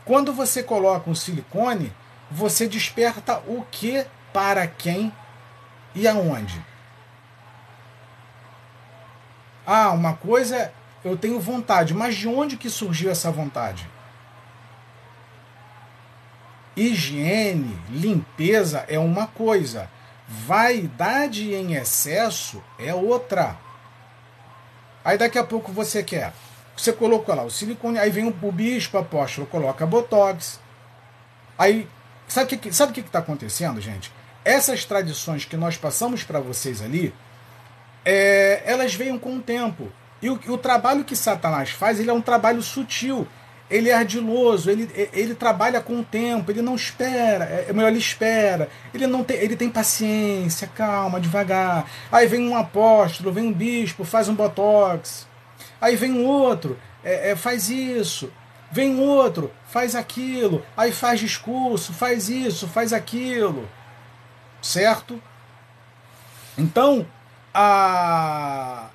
Quando você coloca um silicone, você desperta o que para quem e aonde? Ah, uma coisa eu tenho vontade, mas de onde que surgiu essa vontade? Higiene, limpeza é uma coisa, vaidade em excesso é outra. Aí daqui a pouco você quer, você colocou lá o silicone, aí vem o bispo apóstolo, coloca botox. Aí, sabe o que sabe que está acontecendo, gente? Essas tradições que nós passamos para vocês ali, é, elas veem com o tempo. E o, o, trabalho que Satanás faz, ele é um trabalho sutil. Ele é ardiloso, ele, ele trabalha com o tempo, ele não espera, é, é melhor ele espera, ele não tem, ele tem paciência, calma, devagar. Aí vem um apóstolo, vem um bispo, faz um botox. Aí vem um outro, é, é, faz isso. Vem outro, faz aquilo. Aí faz discurso, faz isso, faz aquilo. Certo? Então, a,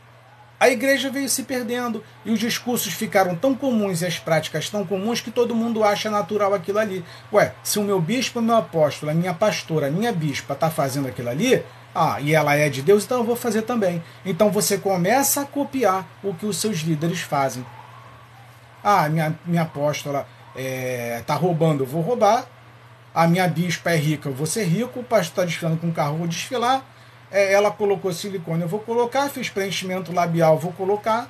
a igreja veio se perdendo e os discursos ficaram tão comuns e as práticas tão comuns que todo mundo acha natural aquilo ali. Ué, se o meu bispo, o meu apóstolo, a minha pastora, a minha bispa está fazendo aquilo ali, ah, e ela é de Deus, então eu vou fazer também. Então você começa a copiar o que os seus líderes fazem. Ah, minha, minha apóstola está é, tá roubando, eu vou roubar. A minha bispa é rica, eu vou ser rico. O pastor está desfilando com um carro, eu vou desfilar é, ela colocou silicone, eu vou colocar, fiz preenchimento labial, vou colocar.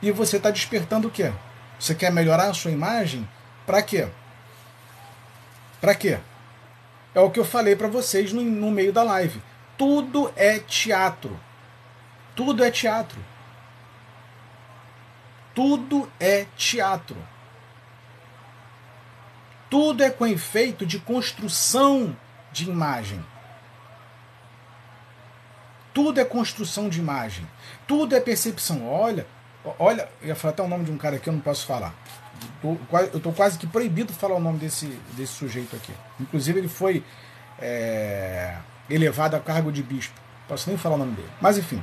E você está despertando o quê? Você quer melhorar a sua imagem? Para quê? Para quê? É o que eu falei para vocês no, no meio da live. Tudo é teatro. Tudo é teatro. Tudo é teatro. Tudo é com efeito de construção de imagem. Tudo é construção de imagem. Tudo é percepção. Olha, olha, eu ia falar até o nome de um cara aqui, eu não posso falar. Eu estou quase que proibido de falar o nome desse, desse sujeito aqui. Inclusive, ele foi é, elevado a cargo de bispo. Posso nem falar o nome dele. Mas enfim,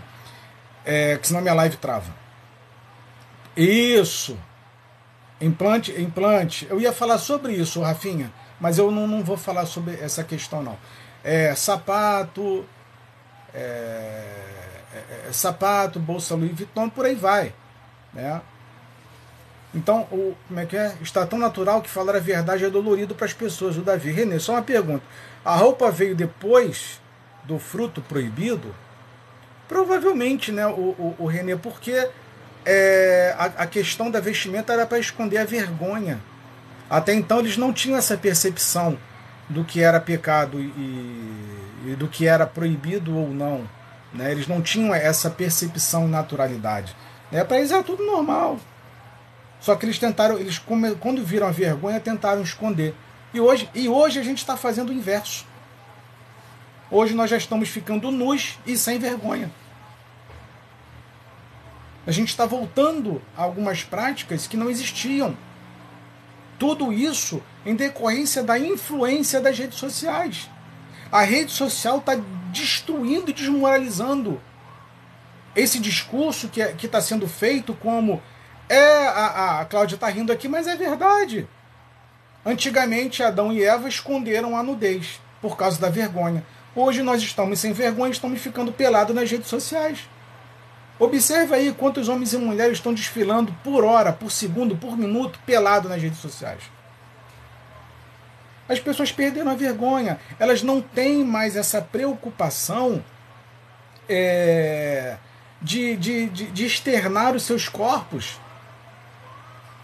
é, que senão minha live trava. Isso! Implante, implante. Eu ia falar sobre isso, Rafinha, mas eu não, não vou falar sobre essa questão, não. É, sapato, é, é, é, sapato, bolsa Louis Vuitton, por aí vai. Né? Então, o, como é que é? Está tão natural que falar a verdade é dolorido para as pessoas. O Davi, Renê, só uma pergunta. A roupa veio depois do fruto proibido? Provavelmente, né, o, o, o Renê, porque é, a, a questão da vestimenta era para esconder a vergonha. Até então eles não tinham essa percepção do que era pecado e, e do que era proibido ou não. Né? Eles não tinham essa percepção naturalidade. Né? Para eles era tudo normal. Só que eles tentaram, eles quando viram a vergonha, tentaram esconder. E hoje, e hoje a gente está fazendo o inverso. Hoje nós já estamos ficando nus e sem vergonha. A gente está voltando a algumas práticas que não existiam. Tudo isso em decorrência da influência das redes sociais. A rede social está destruindo e desmoralizando esse discurso que é, está sendo feito como é a, a Cláudia está rindo aqui, mas é verdade. Antigamente Adão e Eva esconderam a nudez por causa da vergonha. Hoje nós estamos sem vergonha, estamos ficando pelados nas redes sociais. Observe aí quantos homens e mulheres estão desfilando por hora, por segundo, por minuto, pelado nas redes sociais. As pessoas perderam a vergonha. Elas não têm mais essa preocupação é, de, de, de, de externar os seus corpos.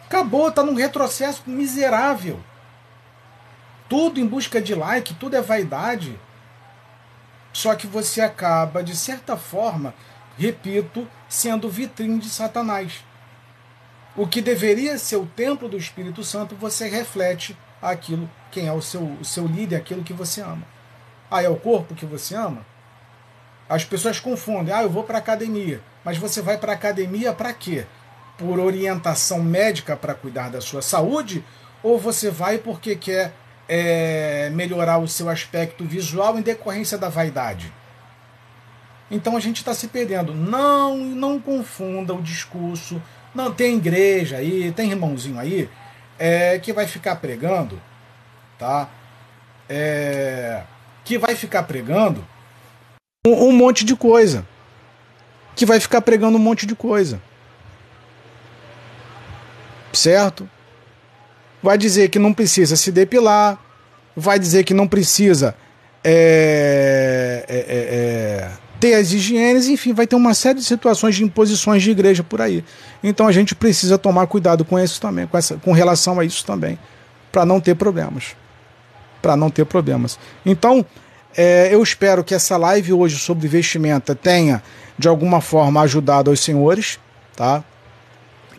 Acabou, está num retrocesso miserável. Tudo em busca de like, tudo é vaidade. Só que você acaba, de certa forma, repito, sendo vitrine de Satanás. O que deveria ser o templo do Espírito Santo, você reflete aquilo, quem é o seu, o seu líder, aquilo que você ama. Ah, é o corpo que você ama? As pessoas confundem. Ah, eu vou para academia. Mas você vai para academia para quê? Por orientação médica para cuidar da sua saúde? Ou você vai porque quer é, melhorar o seu aspecto visual em decorrência da vaidade? Então a gente está se perdendo. Não, não confunda o discurso. Não tem igreja aí, tem irmãozinho aí é, que vai ficar pregando, tá? É, que vai ficar pregando um, um monte de coisa. Que vai ficar pregando um monte de coisa. Certo? Vai dizer que não precisa se depilar, vai dizer que não precisa é, é, é, é ter as higienes, enfim, vai ter uma série de situações de imposições de igreja por aí. Então a gente precisa tomar cuidado com isso também, com, essa, com relação a isso também, para não ter problemas. Para não ter problemas. Então, é, eu espero que essa live hoje sobre vestimenta tenha, de alguma forma, ajudado os senhores, tá?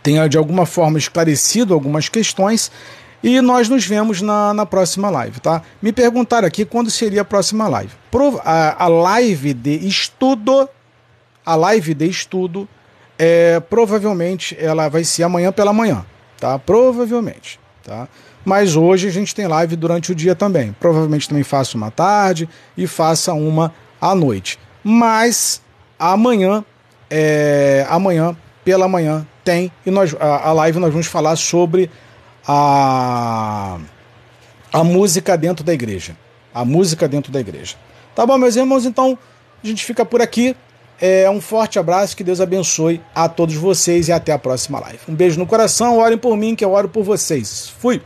Tenha, de alguma forma, esclarecido algumas questões e nós nos vemos na, na próxima live, tá? Me perguntaram aqui quando seria a próxima live. Pro, a, a live de estudo, a live de estudo, é, provavelmente ela vai ser amanhã pela manhã, tá? Provavelmente, tá? Mas hoje a gente tem live durante o dia também. Provavelmente também faço uma tarde e faça uma à noite. Mas amanhã, é, amanhã pela manhã tem e nós a, a live nós vamos falar sobre a, a música dentro da igreja. A música dentro da igreja. Tá bom, meus irmãos? Então a gente fica por aqui. É um forte abraço, que Deus abençoe a todos vocês e até a próxima live. Um beijo no coração, orem por mim, que eu oro por vocês. Fui!